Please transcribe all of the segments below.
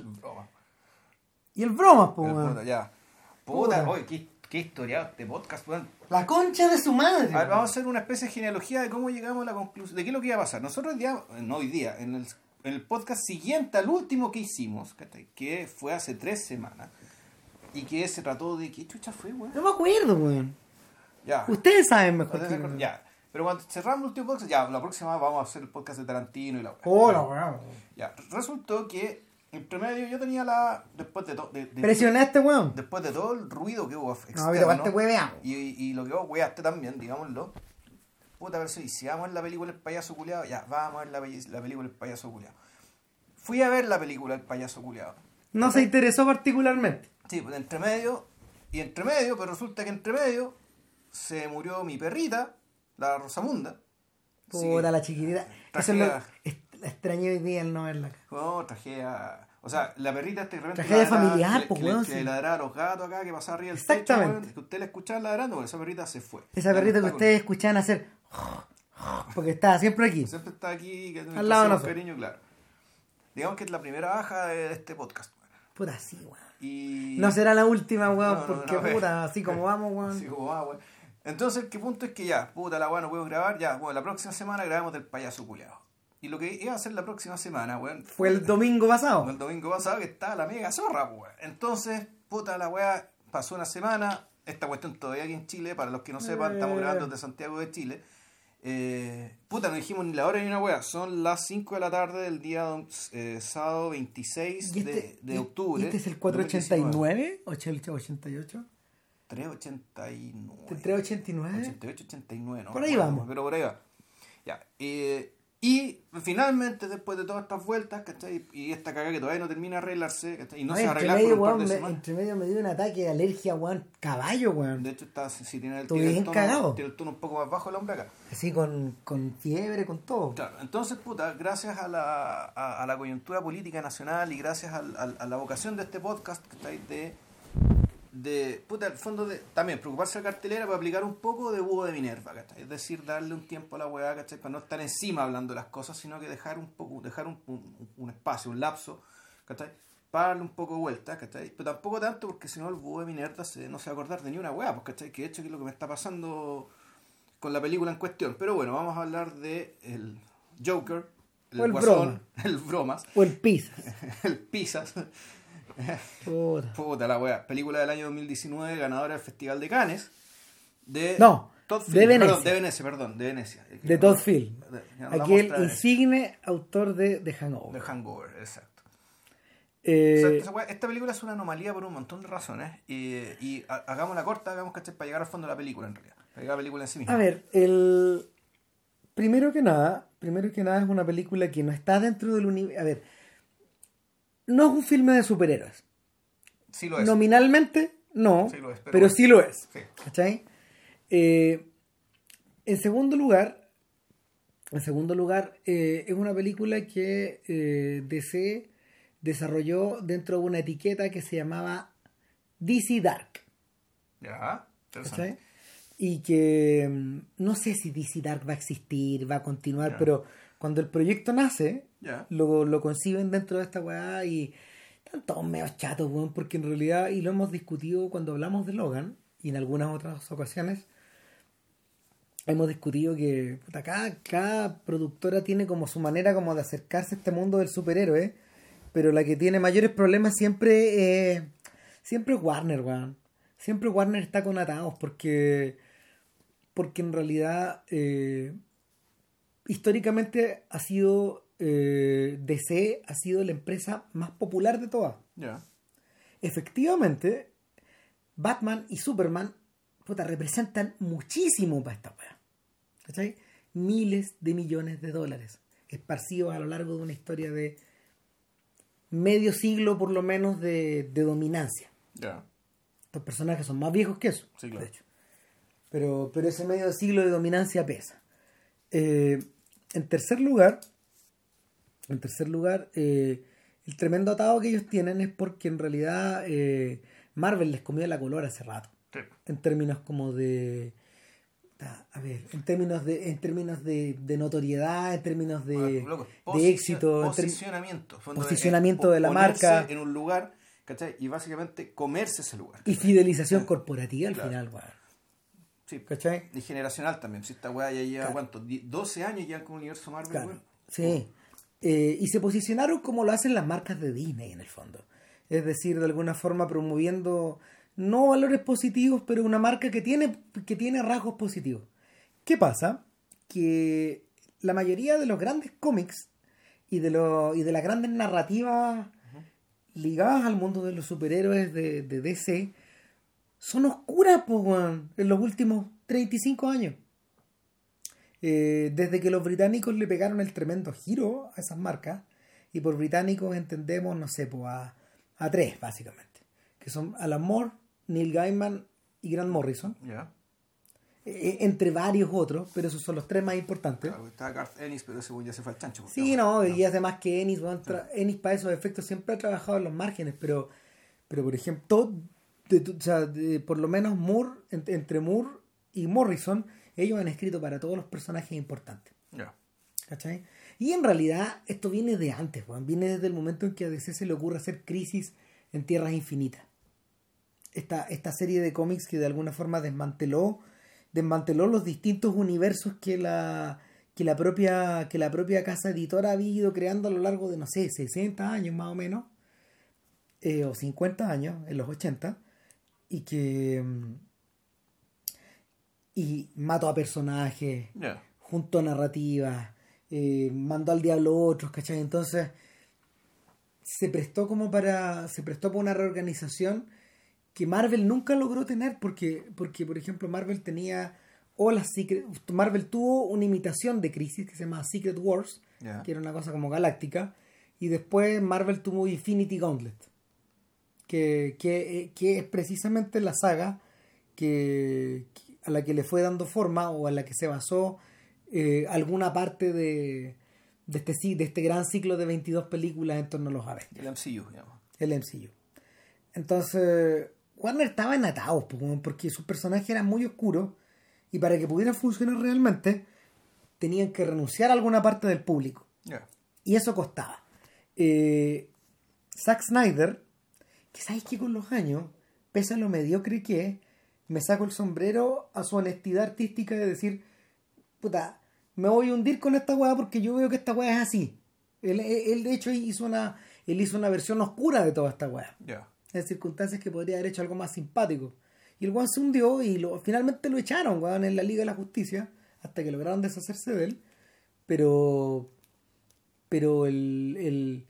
El broma. Y el broma, po, El weón. puta, ya. Puta, Puta. qué, qué historia este podcast, weón. La concha de su madre. A ver, vamos a hacer una especie de genealogía de cómo llegamos a la conclusión, de qué es lo que iba a pasar. Nosotros hoy día, no hoy día, en el, en el podcast siguiente al último que hicimos, que fue hace tres semanas, y que se trató de... ¿Qué chucha fue, weón? No me acuerdo, weón. Ya. Ustedes saben mejor que Ya. Pero cuando cerramos el último podcast, ya, la próxima vamos a hacer el podcast de Tarantino y la weá. Hola, weón. Ya, resultó que entre medio yo tenía la... Después de todo... De, de- Presionaste, weón. después de todo el ruido que hubo externo, No, pero y, y lo que vos weaste también, digámoslo. Puta, pero si si vamos a ver la película El payaso culiado, ya, vamos a ver la, la película El payaso culiado. Fui a ver la película El payaso culiado. No se interesó particularmente. Sí, pues entre medio, y entre medio, pero resulta que entre medio se murió mi perrita, la Rosamunda. Puta que- la chiquitita. Eso es lo est- la extrañé hoy día el no verla. No, tragedia. O sea, la perrita este repente Tragedia familiar, que, pues, weón, que sí. ladraba a los gatos acá, que pasaba arriba del Exactamente. techo, weón, que usted la escuchaba ladrando, esa perrita se fue. Esa no perrita que está con- ustedes escuchaban hacer. Porque estaba siempre aquí. Siempre está aquí, que Al lado nosotros. cariño, claro. Digamos que es la primera baja de este podcast. weón. Puta, sí, weón. Y... No será la última, weón, No, no, porque no, puta, así como vamos, weón. Así como va, weón. Entonces, ¿qué punto es que ya? Puta, la weá no puedo grabar. Ya, bueno, la próxima semana grabamos del payaso culiado. Y lo que iba a hacer la próxima semana, weón. Fue el domingo pasado. El domingo pasado que estaba la mega zorra, weón. Entonces, puta, la weá pasó una semana. Esta cuestión todavía aquí en Chile, para los que no sepan, estamos grabando desde Santiago de Chile. Eh, puta, no dijimos ni la hora ni una weá. Son las 5 de la tarde del día eh, sábado 26 ¿Y este, de, de octubre. ¿y este es el 2019. 489? ¿O el 88? 389. ¿El 389? 88, 89, ¿no? Por ahí vamos. Pero por ahí va. Ya. eh, y finalmente, después de todas estas vueltas, ¿cachai? Y esta caga que todavía no termina de arreglarse, ¿cachai? Y no Ay, se a medio, por un par de me, semanas. entre medio me dio un ataque de alergia, weón. Caballo, weón. De hecho, está, si tiene el, tiene el tono, tiene el tono un poco más bajo el hombre acá. Así con, con fiebre, con todo. Claro, entonces, puta, gracias a la, a, a la coyuntura política nacional y gracias al- a la vocación de este podcast, ¿cachai? De, de, puta, al fondo de, también preocuparse de la cartelera para aplicar un poco de búho de Minerva, ¿cachai? Es decir, darle un tiempo a la weá, ¿cachai? Para no estar encima hablando las cosas, sino que dejar un poco, dejar un, un, un espacio, un lapso, ¿cachai? Para darle un poco de vuelta, ¿cachai? Pero tampoco tanto porque si no el búho de Minerva se, no se va a acordar de ni una weá, pues, ¿cachai? Que de hecho que es lo que me está pasando con la película en cuestión. Pero bueno, vamos a hablar de el Joker, el, O el Guasón, Broma. el Bromas, O el pizza. el Pisas. Puta. Puta la wea. Película del año 2019, ganadora del Festival de Cannes. De No, Todd de Phillips. Venecia. Perdón, de Venecia, perdón, de Venecia. De Todd Field. De- ya nos Aquel vamos a traer- insigne autor de The Hangover. De Hangover, exacto. Eh, O sea, esa wea- esta película es una anomalía por un montón de razones. Y, y ha- hagamos la corta, hagamos que para llegar al fondo de la película en realidad. Para llegar a la película en sí misma. A ver, el primero que nada, primero que nada es una película que no está dentro del universo. A ver, no es un filme de superhéroes. Sí lo es. Nominalmente, no, Sí lo es, pero sí lo es. Sí. ¿Cachai? Eh, en segundo lugar, en segundo lugar, eh, es una película que eh, DC desarrolló dentro de una etiqueta que se llamaba DC Dark. Ya, interesante. ¿cachai? Y que mm, no sé si DC Dark va a existir, va a continuar, Ya. pero cuando el proyecto nace, Lo, lo conciben dentro de esta weá y están todos medio chatos, weón, porque en realidad, y lo hemos discutido cuando hablamos de Logan y en algunas otras ocasiones, hemos discutido que cada, cada productora tiene como su manera como de acercarse a este mundo del superhéroe, pero la que tiene mayores problemas siempre, eh, siempre es Warner, weón. Siempre Warner está con atados porque, porque en realidad eh, históricamente ha sido eh, DC ha sido la empresa más popular de todas. Efectivamente, Batman y Superman puta, representan muchísimo para esta weá. ¿Cachai? Miles de millones de dólares esparcidos a lo largo de una historia de medio siglo por lo menos de, de dominancia. Ya. Estos personajes son más viejos que eso, Sí, claro. de hecho. Pero, pero ese medio siglo de dominancia pesa. Eh, en tercer lugar, en tercer lugar, eh, el tremendo atado que ellos tienen es porque en realidad eh, Marvel les comió la color hace rato. Sí. En términos como de. A ver, en términos de, en términos de, de notoriedad, en términos de, loco, de éxito, posicionamiento. Posicionamiento de la marca. En un lugar, ¿cachai? Y básicamente comerse ese lugar. y fidelización corporativa al Claro. final, weón. Sí. ¿Cachai? Y generacional también. Si esta weá ya lleva, Claro. ¿cuánto? Die- 12 años ya con el universo Marvel, Claro, sí. Eh, y se posicionaron como lo hacen las marcas de Disney en el fondo. Es decir, de alguna forma promoviendo no valores positivos, pero una marca que tiene, que tiene rasgos positivos. ¿Qué pasa? Que la mayoría de los grandes cómics y de, lo- y de las grandes narrativas ligadas al mundo de los superhéroes de, de DC son oscuras, po, en los últimos 35 años. Eh, desde que los británicos le pegaron el tremendo giro a esas marcas, y por británicos entendemos, no sé, pues a, a tres, básicamente, que son Alan Moore, Neil Gaiman y Grant Morrison, Ya. eh, entre varios otros, pero esos son los tres más importantes. Claro, estaba Garth Ennis, pero ese weón ya se fue al chancho. Sí, no, y además que Ennis, tra- Ennis para esos efectos siempre ha trabajado en los márgenes, pero, pero por ejemplo, todo- de tu- o sea, de- por lo menos Moore, en- entre Moore y Morrison, ellos han escrito para todos los personajes importantes. Ya. ¿Cachai? Y en realidad esto viene de antes, weón. Viene desde el momento en que a DC se le ocurre hacer Crisis en Tierras Infinitas. Esta, esta serie de cómics que de alguna forma desmanteló, desmanteló los distintos universos que la, que la propia, que la propia casa editora había ido creando a lo largo de, no sé, 60 años más o menos, eh, o 50 años, en los 80, y que... Y mató a personajes, Ya. junto a narrativas, eh, mandó al diablo otros, ¿cachai? Entonces se prestó como para, se prestó para una reorganización que Marvel nunca logró tener porque, porque por ejemplo, Marvel tenía, o las Secret, Marvel tuvo una imitación de Crisis que se llama Secret Wars, que era una cosa como galáctica, y después Marvel tuvo Infinity Gauntlet, que, que, eh, que es precisamente la saga que, que- a la que le fue dando forma o a la que se basó eh, alguna parte de, de, este, de este gran ciclo de 22 películas en torno a los Avengers, El MCU, digamos. el MCU. Entonces, Warner estaba en atados porque sus personajes eran muy oscuros y para que pudieran funcionar realmente tenían que renunciar a alguna parte del público. Y eso costaba. Eh, Zack Snyder, que sabéis que con los años, pese a lo mediocre que es, me saco el sombrero a su honestidad artística de decir, puta, me voy a hundir con esta weá porque yo veo que esta weá es así. Él, él, de hecho hizo una, él hizo una versión oscura de toda esta weá. Ya. En circunstancias que podría haber hecho algo más simpático. Y el weón se hundió y lo, finalmente lo echaron, weón, en la Liga de la Justicia, hasta que lograron deshacerse de él. Pero pero el, el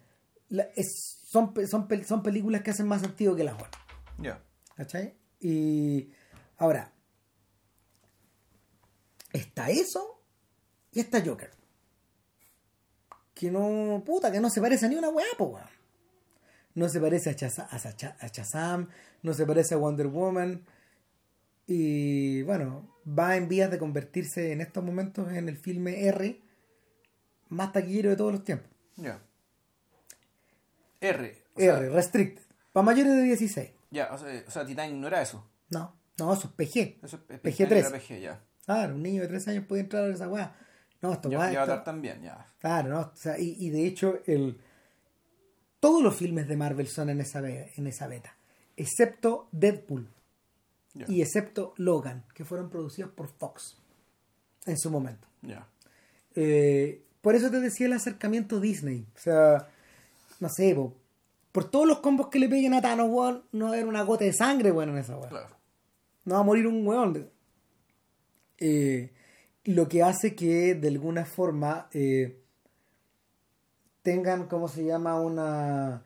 la- es- son, son, son películas que hacen más sentido que las otras. Ya. ¿Cachai? Y ahora, está eso y está Joker. Que no, puta, que no se parece a ni una weá, po, weón. No se parece a, Chaza- a, Sacha- a Shazam, no se parece a Wonder Woman. Y bueno, va en vías de convertirse en estos momentos en el filme R más taquillero de todos los tiempos. Ya. R. O sea, R, restricted. Para mayores de 16. Ya, o sea, o sea, Titanic no era eso. No, no, eso es PG. Eso es PG-13. era PG, ya. Claro, un niño de 3 años puede entrar a esa weá. No, esto y esto- Avatar también, ya. Claro, ¿no? O sea, y, y de hecho, el, todos los filmes de Marvel son en esa, en esa beta. Excepto Deadpool y excepto Logan, que fueron producidos por Fox en su momento. Ya. Eh, por eso te decía el acercamiento Disney. O sea, no sé, po, por todos los combos que le peguen a Thanos, weón, no va a haber una gota de sangre, weón, en esa weá. Claro. No va a morir un weón. Eh, lo que hace que de alguna forma eh, tengan, ¿cómo se llama? Una...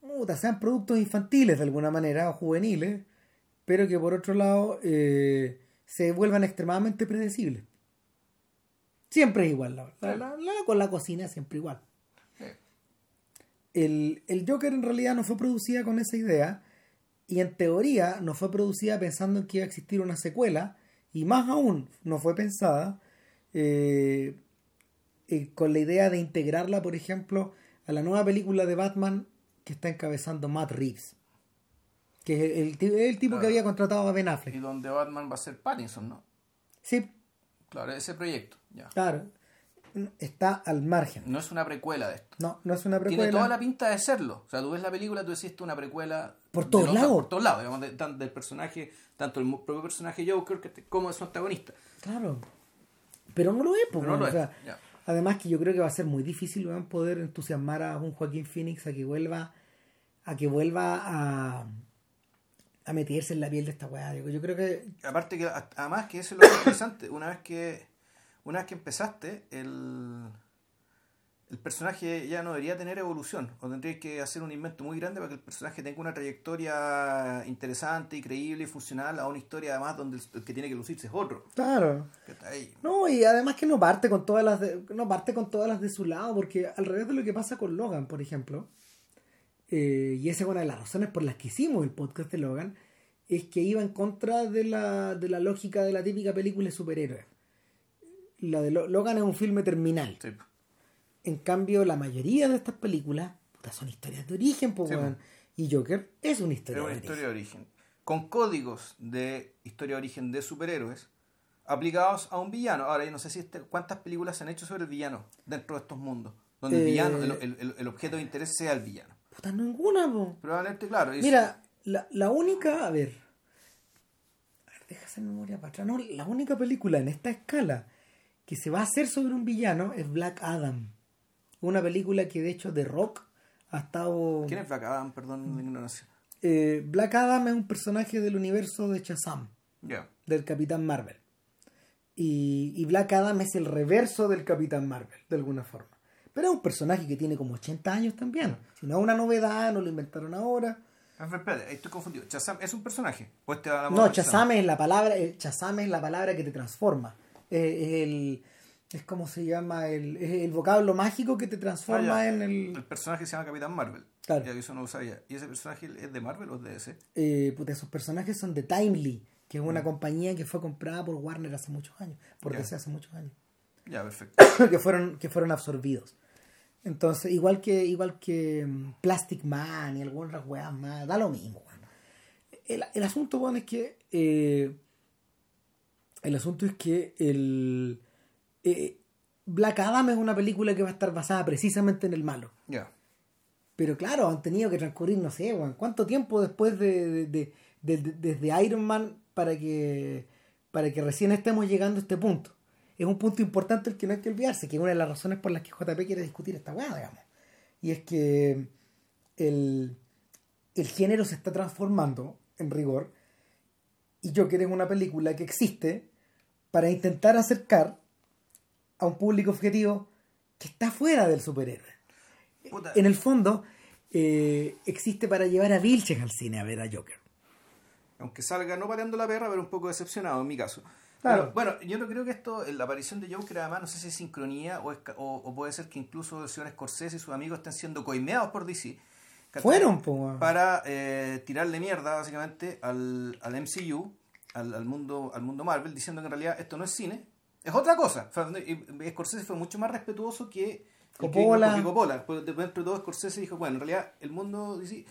puta, sean productos infantiles de alguna manera, o juveniles, pero que por otro lado eh, se vuelvan extremadamente predecibles. Siempre es igual, la, la- con la cocina es siempre igual. El, el Joker en realidad no fue producida con esa idea y en teoría no fue producida pensando en que iba a existir una secuela y más aún no fue pensada eh, eh, con la idea de integrarla, por ejemplo, a la nueva película de Batman que está encabezando Matt Reeves, que es el, el ti- el tipo que había contratado a Ben Y Affleck. donde Batman va a ser Pattinson, ¿no? Sí, Claro, ese proyecto. Ya. claro. Está al margen. No es una precuela de esto. No, no es una precuela. Tiene toda la pinta de serlo. O sea, tú ves la película, tú decís una precuela. Por de todos lados. Por todos lados, digamos, de- tan- del personaje, tanto el propio personaje Joker que como de su antagonista. Claro. Pero no lo es, no lo o es, sea. Además que yo creo que va a ser muy difícil weón, poder entusiasmar a un Joaquín Phoenix a que vuelva a que vuelva a, a meterse en la piel de esta weá. Digo, Yo creo que Aparte que, además que eso es lo interesante, una vez que, una vez que empezaste, el, el personaje ya no debería tener evolución, o tendrías que hacer un invento muy grande para que el personaje tenga una trayectoria interesante y creíble y funcional a una historia además donde el, que tiene que lucirse es otro. Claro. que está ahí. No, y además que no parte con todas las de, no parte con todas las de su lado, porque al revés de lo que pasa con Logan, por ejemplo, eh, y esa es una de las razones por las que hicimos el podcast de Logan, es que iba en contra de la, de la lógica de la típica película de superhéroes. La de Lo- Logan es un filme terminal. Sí. En cambio, la mayoría de estas películas puta, son historias de origen, Sí. Y Joker es una historia Es una de historia origen. de origen. Con códigos de historia de origen de superhéroes aplicados a un villano. Ahora, yo no sé si este- cuántas películas se han hecho sobre el villano dentro de estos mundos. Donde el Eh, villano, el, el- el- el objeto de interés sea el villano. Puta, ninguna, po. Probablemente, claro. Mira, la, la única, a ver, a ver, deja hacer memoria para atrás. No, la única película en esta escala que se va a hacer sobre un villano es Black Adam. Una película que de hecho The Rock ha estado... ¿Quién es Black Adam? Perdón la ignorancia. Eh, Black Adam es un personaje del universo de Shazam, Ya. del Capitán Marvel. Y, y Black Adam es el reverso del Capitán Marvel, de alguna forma. Pero es un personaje que tiene como 80 años también. Si no es una novedad, no lo inventaron ahora. Ah, espérate, estoy confundido. ¿Shazam es un personaje? ¿O este No, moda Shazam es la palabra, eh, Shazam es la palabra que te transforma. Eh, es el es como se llama el, el vocablo mágico que te transforma Ah, ya. en el El personaje se llama Capitán Marvel. Claro. Ya, eso no lo sabía. ¿Y ese personaje es de Marvel o es de DC? eh, puta, esos personajes son de Timely, que es una compañía que fue comprada por Warner hace muchos años, por Ya. DC hace muchos años, Ya, perfecto. que fueron que fueron absorbidos. Entonces, igual que igual que mm, Plastic Man y algunas weas más, da lo mismo. El, el asunto, bueno, es que eh, el asunto es que el eh, Black Adam es una película que va a estar basada precisamente en el malo. Ya. Pero claro, han tenido que transcurrir, no sé, ¿cuánto tiempo después de, de- de- de- de- desde Iron Man para que, para que recién estemos llegando a este punto? Es un punto importante el que no hay que olvidarse, que es una de las razones por las que JP quiere discutir esta weá, digamos. Y es que el, el género se está transformando, en rigor, y Joker es una película que existe para intentar acercar a un público objetivo que está fuera del superhéroe Puta, en el fondo eh, existe para llevar a Vilches al cine a ver a Joker. aunque salga no pateando la perra, pero un poco decepcionado en mi caso. Claro. Pero, bueno, yo no creo que esto, la aparición de Joker además, no sé si es sincronía o, es o, o puede ser que incluso el señor Scorsese y sus amigos estén siendo coimeados por DC. Fueron, po. Para eh, tirarle mierda básicamente al, al MCU, al, al mundo, al mundo Marvel, diciendo que en realidad esto no es cine, es otra cosa. Y- y Scorsese fue mucho más respetuoso que Coppola. que Coppola. Pues, de- Dentro de todo, Scorsese dijo, bueno, en realidad el mundo DC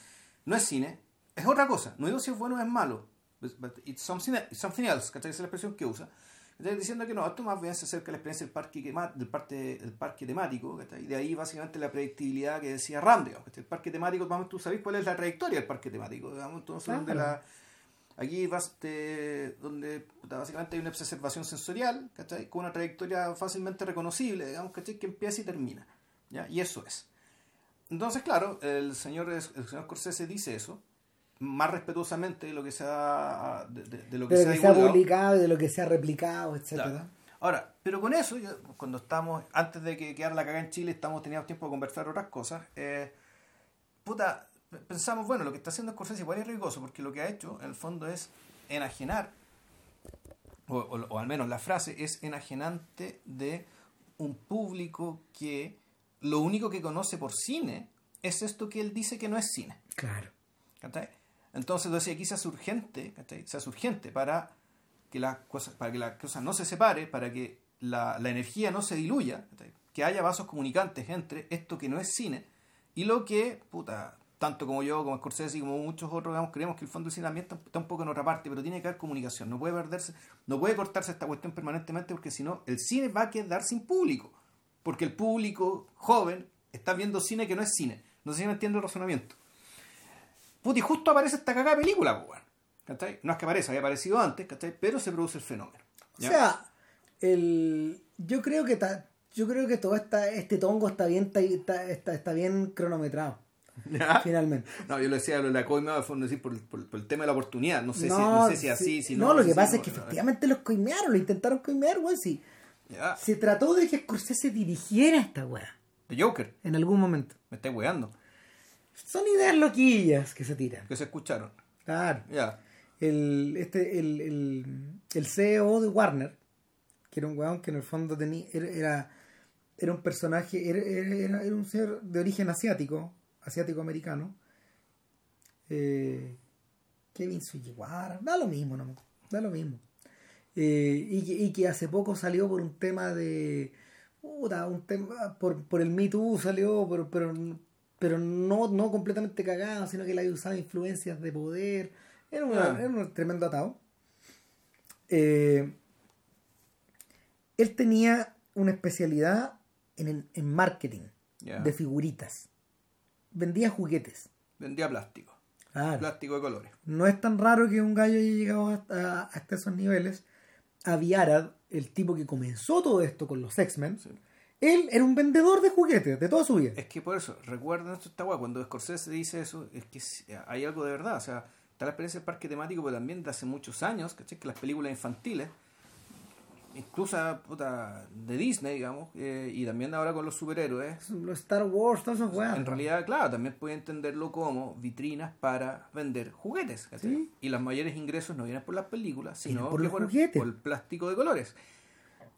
no es cine, es otra cosa. No digo si es bueno o es malo. But it's something, it's something else, ¿cachai? Esa es la expresión que usa. Entonces, diciendo que no, esto más bien se acerca a la experiencia del parque, del parte, del parque temático, ¿cachai? De ahí básicamente la predictibilidad que decía Ram. El parque temático, vamos, tú sabes cuál es la trayectoria del parque temático, digamos, entonces Claro. donde la... Aquí vas te- donde básicamente hay una exacerbación sensorial, ¿cachai? Con una trayectoria fácilmente reconocible, digamos, ¿cachai? Que empieza y termina. ¿ya? Y eso es. Entonces, claro, el señor, el señor Scorsese dice eso, más respetuosamente de lo que se ha, de, de- de lo que De se lo ha que se ha publicado, de lo que se ha replicado, etcétera. Claro. Ahora, pero con eso, cuando estamos, antes de que quedara la cagada en Chile, estamos teníamos tiempo de conversar otras cosas. eh, puta, pensamos, bueno, lo que está haciendo Scorsese igual es riesgoso, porque lo que ha hecho, en el fondo, es enajenar, o, o- o al menos la frase es enajenante de un público que lo único que conoce por cine es esto que él dice que no es cine. Claro. ¿cachai? Entonces, decía, aquí se hace urgente, ¿cachai? Urgente para que las cosas, para que la cosa no se separe, para que la, la energía no se diluya, ¿cachai? que haya vasos comunicantes entre esto que no es cine y lo que, puta, tanto como yo, como Scorsese y como muchos otros, digamos, creemos que el fondo del cine también está, un poco en otra parte, pero tiene que haber comunicación, no puede perderse, no puede cortarse esta cuestión permanentemente porque si no, el cine va a quedar sin público, porque el público joven está viendo cine que no es cine, no sé si me entiende el razonamiento. Puti, justo aparece esta cagada película, pues, ¿cachai? No es que aparezca, había aparecido antes, ¿cachai? Pero se produce el fenómeno. O sea, el, yo creo que ta- yo creo que todo esta, este tongo está bien está, está, está bien cronometrado, ¿Ya? finalmente. No, yo lo decía, lo de la coima, fondo, decir, por, por- por el tema de la oportunidad, no sé, si, no, sé si así, sí, si no, no. lo que pasa es que efectivamente los coimearon, lo intentaron coimear, weón, sí. Ya, Se trató de que Scorsese dirigiera esta weá The Joker, en algún momento. me estáis weando, Son ideas loquillas que se tiran. que se escucharon. Claro. Ya, El, este, el, el, el CEO de Warner, que era un weón que en el fondo tenía, era, era, era un personaje, era, era, era un ser de origen asiático, asiático-americano. Eh, Kevin Sujiwara, da lo mismo, no, da lo mismo. Eh, y, que, y que hace poco salió por un tema de. puta, un tema, por, por el Me Too salió, pero, pero, pero no, no completamente cagado, sino que le había usado influencias de poder. Era, una- Ah. era un tremendo atado. Eh, él tenía una especialidad en, en marketing de figuritas. Vendía juguetes. Vendía plástico, Claro. plástico de colores. No es tan raro que un gallo haya llegado hasta, hasta esos niveles. Avi Arad, el tipo que comenzó todo esto con los X-Men, Sí. él era un vendedor de juguetes de toda su vida. Es que por eso, recuerden esto está guay, cuando Scorsese dice eso, es que hay algo de verdad, o sea, está la experiencia del parque temático, pero también de hace muchos años, ¿cachai? Que las películas infantiles, incluso puta, de Disney, digamos, eh, y también ahora con los superhéroes, Los Star Wars, todos esos weas. en realidad, claro, también puede entenderlo como vitrinas para vender juguetes. Sí. Y los mayores ingresos no vienen por las películas, sino por que por, juguetes. por el plástico de colores.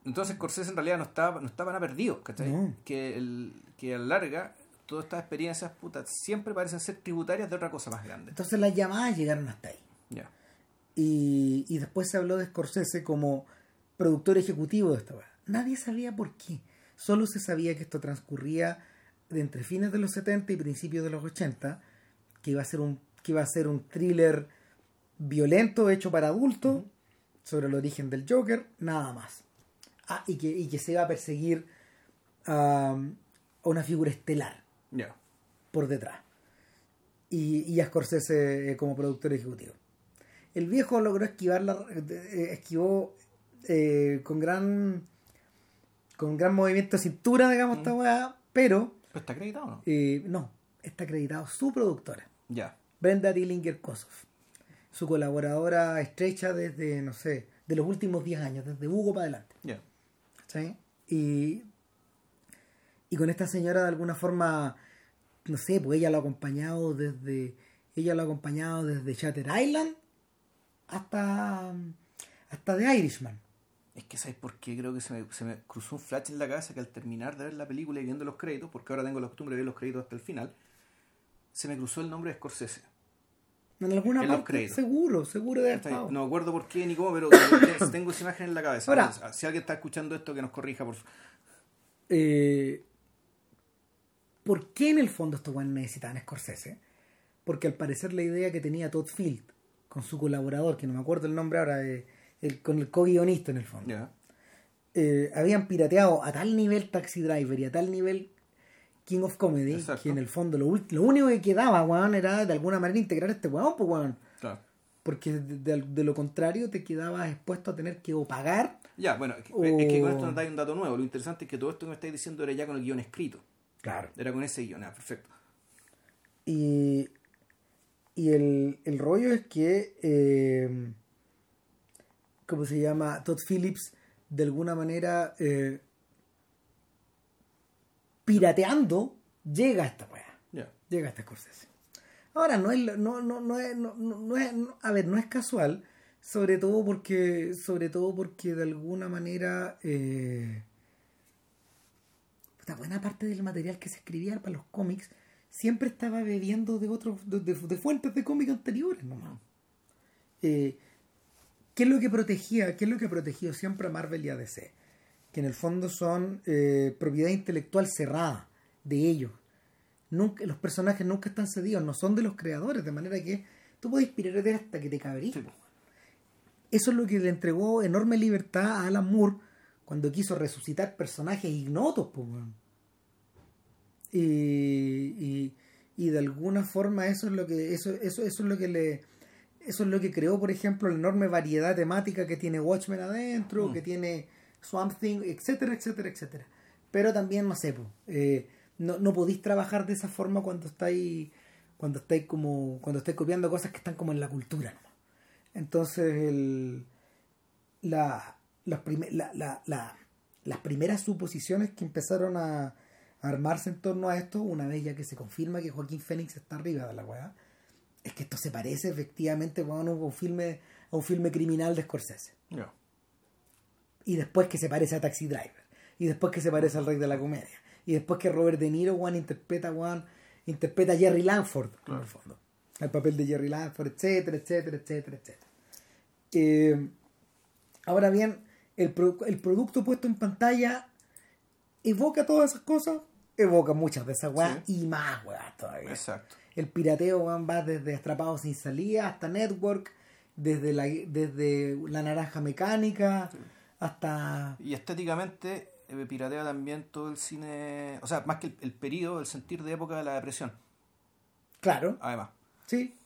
Entonces Scorsese en realidad no estaba, no estaba nada perdido, ¿cachai? No. Que, el, que a la larga todas estas experiencias puta, siempre parecen ser tributarias de otra cosa más grande. Entonces las llamadas llegaron hasta ahí. Ya. Y, y después se habló de Scorsese como productor ejecutivo de esta wea. Nadie sabía por qué. Solo se sabía que esto transcurría de entre fines de los 70 y principios de los 80, que iba a ser un, que iba a ser un thriller violento hecho para adultos sobre el origen del Joker, nada más. Ah, y que, y que se iba a perseguir a, a una figura estelar por detrás. Y, y a Scorsese eh, como productor ejecutivo. El viejo logró esquivar la, eh, esquivó eh, con gran con gran movimiento de cintura, digamos, esta weá, pero ¿Pero está acreditado o no? eh, no, está acreditado su productora, Ya. Brenda Dillinger Kosoff, su colaboradora estrecha desde, no sé, de los últimos 10 años, desde Hugo para adelante. Ya. ¿sí? Y, y con esta señora de alguna forma, no sé, pues ella lo ha acompañado desde, ella lo ha acompañado desde Shatter Island hasta, hasta The Irishman. Es que ¿sabes por qué? Creo que se me, se me cruzó un flash en la cabeza que al terminar de ver la película y viendo los créditos, porque ahora tengo la costumbre de ver los créditos hasta el final, se me cruzó el nombre de Scorsese. En alguna En los parte, créditos. seguro, seguro de estado. No me acuerdo por qué ni cómo, pero tengo esa imagen en la cabeza. Ahora- si alguien está escuchando esto, que nos corrija, por favor. Eh, ¿Por qué en el fondo estos weones necesitaban Scorsese? Porque al parecer la idea que tenía Todd Field con su colaborador, que no me acuerdo el nombre ahora, eh, el- con el co-guionista en el fondo. Eh, habían pirateado a tal nivel Taxi Driver y a tal nivel King of Comedy Exacto. que en el fondo lo, lo único que quedaba, weón, era de alguna manera integrar a este weón, pues weón. Claro. Porque de, de- de lo contrario te quedabas expuesto a tener que o pagar. Ya, bueno, es que, es que con esto nos da un dato nuevo. Lo interesante es que todo esto que me estáis diciendo era ya con el guion escrito. Claro. Era con ese guion, ah, perfecto. Y, y el, el rollo es que, eh, ¿cómo se llama? Todd Phillips, de alguna manera, eh, pirateando, llega a esta weá. Llega a esta Scorsese. Ahora, no es, no, no, no es, no, no- no es, a ver, no es casual, sobre todo porque, sobre todo porque de alguna manera, eh, una buena parte del material que se escribía para los cómics siempre estaba bebiendo de otros, de, de- de fuentes de cómics anteriores nomás. Eh, ¿Qué es lo que protegía? ¿Qué es lo que protegió siempre a Marvel y a DC? Que en el fondo son eh, propiedad intelectual cerrada de ellos. nunca, los personajes nunca están cedidos, no son de los creadores, de manera que tú puedes inspirarte hasta que te cabrís. Sí. Eso es lo que le entregó enorme libertad a Alan Moore cuando quiso resucitar personajes ignotos, pues, y, y, y de alguna forma eso es lo que eso, eso, eso es lo que le eso es lo que creó, por ejemplo, la enorme variedad temática que tiene Watchmen adentro, Mm. que tiene Swamp Thing, etcétera, etcétera, etcétera. Pero también, no sé, eh, no, no podéis trabajar de esa forma cuando estáis cuando estáis como cuando estáis copiando cosas que están como en la cultura. ¿no? Entonces, el, la, prime- la- la- la- las primeras suposiciones que empezaron a, a armarse en torno a esto, una vez ya que se confirma que Joaquín Fénix está arriba de la weá, es que esto se parece efectivamente a un filme, a un filme criminal de Scorsese. Y después que se parece a Taxi Driver. Y después que se parece al rey de la comedia. Y después que Robert De Niro, weón, interpreta, weón, interpreta a Jerry Langford, en el fondo. El papel de Jerry Langford, etcétera, etcétera, etcétera, etcétera. Eh, ahora bien, el, pro- el producto puesto en pantalla evoca todas esas cosas, evoca muchas de esas weas y más weas todavía. Exacto. El pirateo va desde Atrapados sin salida hasta Network, desde la, desde la naranja mecánica hasta... Y estéticamente eh, piratea también todo el cine, o sea, más que el, el periodo, el sentir de época de la depresión, Claro, además. sí.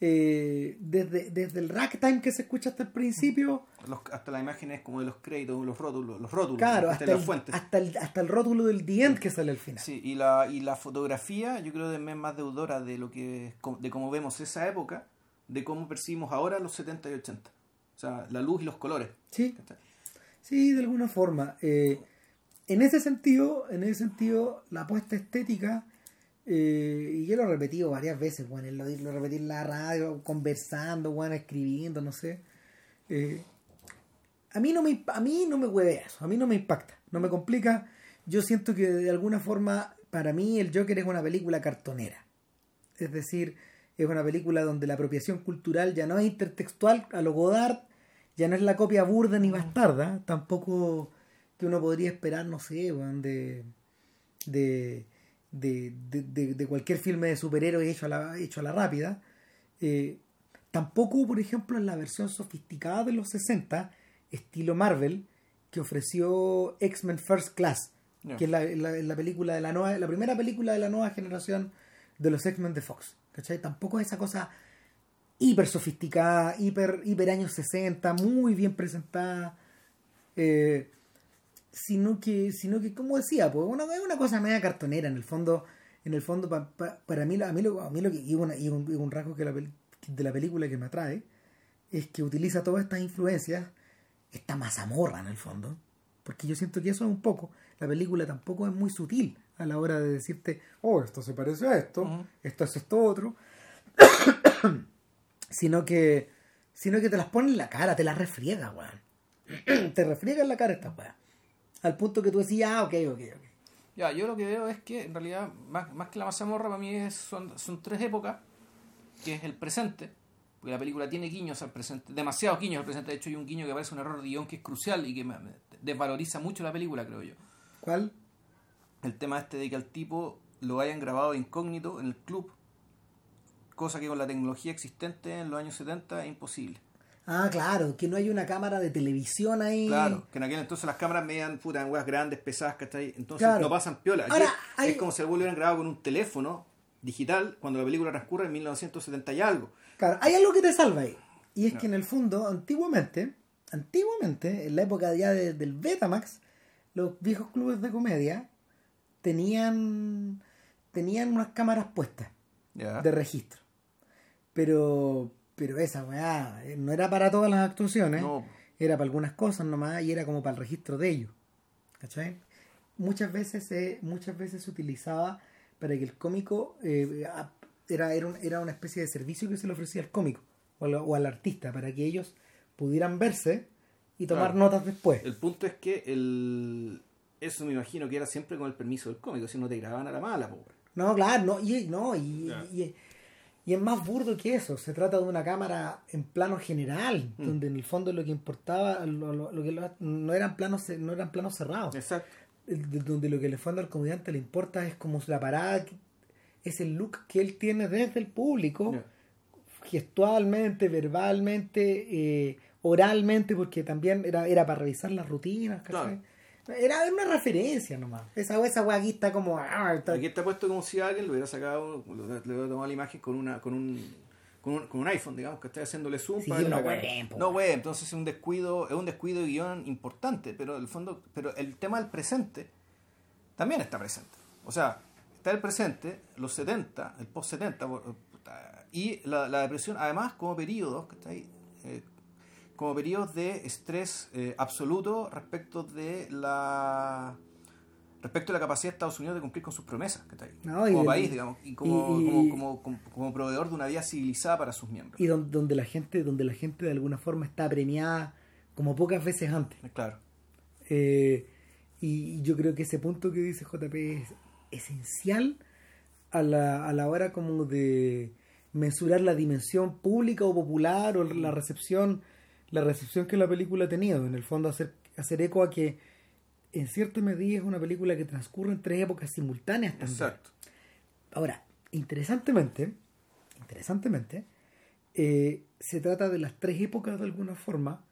Eh, desde, desde el ragtime que se escucha hasta el principio, Los- hasta las imágenes como de los créditos, los rótulos, los rótulos, claro, hasta las el, fuentes. hasta, el, hasta el rótulo del The End que sale al final. Sí, y la, y la fotografía yo creo que es más deudora de lo que de cómo vemos esa época, de cómo percibimos ahora los 70 y 80. O sea, la luz y los colores. Sí. Sí, de alguna forma. Eh, en ese sentido, en ese sentido, la apuesta estética, eh, y yo lo he repetido varias veces, bueno, lo, lo repetí en la radio, conversando, bueno, escribiendo, no sé. eh, a mí no me a mí no me hueve eso, a mí no me impacta, no me complica. Yo siento que de alguna forma, para mí, el Joker es una película cartonera. Es decir, es una película donde la apropiación cultural ya no es intertextual a lo Godard, ya no es la copia burda ni bastarda, tampoco que uno podría esperar, no sé, de, de, de, de, de- cualquier filme de superhéroes hecho a la, hecho a la rápida. Eh, tampoco, por ejemplo, en la versión sofisticada de los 60, estilo Marvel, que ofreció X-Men First Class, que es la, la- la película de la nueva, la primera película de la nueva generación de los X-Men de Fox. ¿Cachai? Tampoco es esa cosa hiper sofisticada, hiper, hiper años 60, muy bien presentada. eh, sino que, sino que como decía, pues una, es una cosa media cartonera en el fondo, en el fondo pa- pa- para mí, a mí lo, a mí lo que, y, una- y un, y un rasgo que la de la película que me atrae es que utiliza todas estas influencias, esta mazamorra en el fondo, porque yo siento que eso es un poco, la película tampoco es muy sutil a la hora de decirte, oh, esto se parece a esto, esto es esto otro, sino que sino que te las pone en la cara, te las refriega, weón. te refriega en la cara esta weá. Al punto que tú decías, ah, ok, ok, ok. Ya, yo lo que veo es que en realidad, más, más que la mazamorra, para mí es- son, son tres épocas, que es el presente, porque la película tiene guiños al presente, demasiados guiños al presente, de hecho hay un guiño que parece un error de guion que es crucial y que desvaloriza mucho la película, creo yo. ¿Cuál? El tema este de que al tipo lo hayan grabado de incógnito en el club, cosa que con la tecnología existente en los años 70 es imposible. Ah, claro, que no hay una cámara de televisión ahí. Claro, que en aquel entonces las cámaras medían puta en weas grandes, pesadas, ¿cachai? Entonces Claro. no pasan piola. Ahora, hay- Es como si algo lo hubieran grabado con un teléfono digital cuando la película transcurre en 1970 y algo. Claro, hay algo que te salva ahí. Y es No. que en el fondo, antiguamente, antiguamente, en la época ya de- del Betamax, los viejos clubes de comedia tenían tenían unas cámaras puestas de registro. Pero pero esa weá eh, no era para todas las actuaciones, No. era para algunas cosas nomás y era como para el registro de ellos. ¿Cachai? Muchas veces se, muchas veces se utilizaba para que el cómico eh, era, era, un- era una especie de servicio que se le ofrecía al cómico o, al- o al artista para que ellos pudieran verse y tomar Claro. notas después. El punto es que el... eso me imagino que era siempre con el permiso del cómico, si no te grababan a la mala, po, weón. No, claro, no, y, no, y, Ya. y- y es más burdo que eso. Se trata de una cámara en plano general, Mm. donde en el fondo lo que importaba, lo, lo- lo que lo- no eran planos, no eran planos cerrados. Exacto. Donde lo que le fondo al comediante le importa es como la parada es el look que él tiene desde el público, gestualmente, verbalmente, eh, oralmente, porque también era, era para revisar las rutinas, ¿cachai? Era una referencia nomás. Esa, esa wea aquí está como. Aquí está puesto como si alguien lo hubiera sacado, lo- le hubiera tomado la imagen con una con un con un, con un iPhone, digamos, que está haciéndole zoom Sí, para no, po, No, entonces es un descuido, es un descuido de guion importante, pero el fondo, pero el tema del presente también está presente. O sea, está el presente, los 70, el post 70 por- puta, y la, la depresión, además como periodos, que está ahí, eh, como periodos de estrés eh, absoluto respecto de la respecto de la capacidad de Estados Unidos de cumplir con sus promesas, que está ahí, No, como el- país, digamos, y como, y- como, como, como- como proveedor de una vida civilizada para sus miembros. y don- donde la gente, donde la gente de alguna forma está premiada como pocas veces antes. Claro. Eh, y yo creo que ese punto que dice JP es esencial a la, a la hora como de mensurar la dimensión pública o popular o la recepción la recepción que la película ha tenido en el fondo hacer, hacer eco a que en cierta medida es una película que transcurre en tres épocas simultáneas también. Exacto. Ahora, interesantemente, interesantemente, eh, se trata de las tres épocas de alguna forma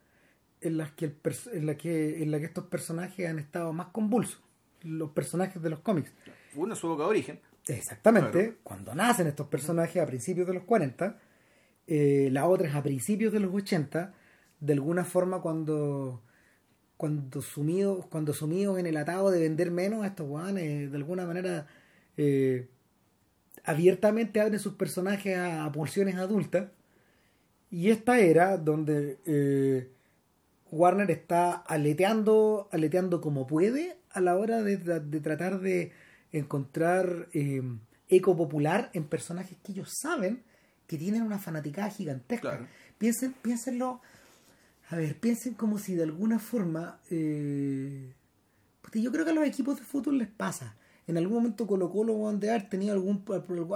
en las que, el en la que, en la que estos personajes han estado más convulsos, los personajes de los cómics. Uno es su época de origen. Exactamente, Claro. cuando nacen estos personajes a principios de los 40, eh, la otra es a principios de los 80, de alguna forma cuando cuando sumidos cuando sumidos en el atado de vender menos a estos guanes, de alguna manera eh, abiertamente abren sus personajes a, a pulsiones adultas y esta era donde eh, Warner está aleteando, aleteando como puede a la hora de, de tratar de encontrar eh, eco popular en personajes que ellos saben que tienen una fanaticada gigantesca. Claro. Piensen, piénsenlo, a ver, piensen como si de alguna forma, eh, porque yo creo que a los equipos de fútbol les pasa. En algún momento Colo Colo weón, de haber tenido algún,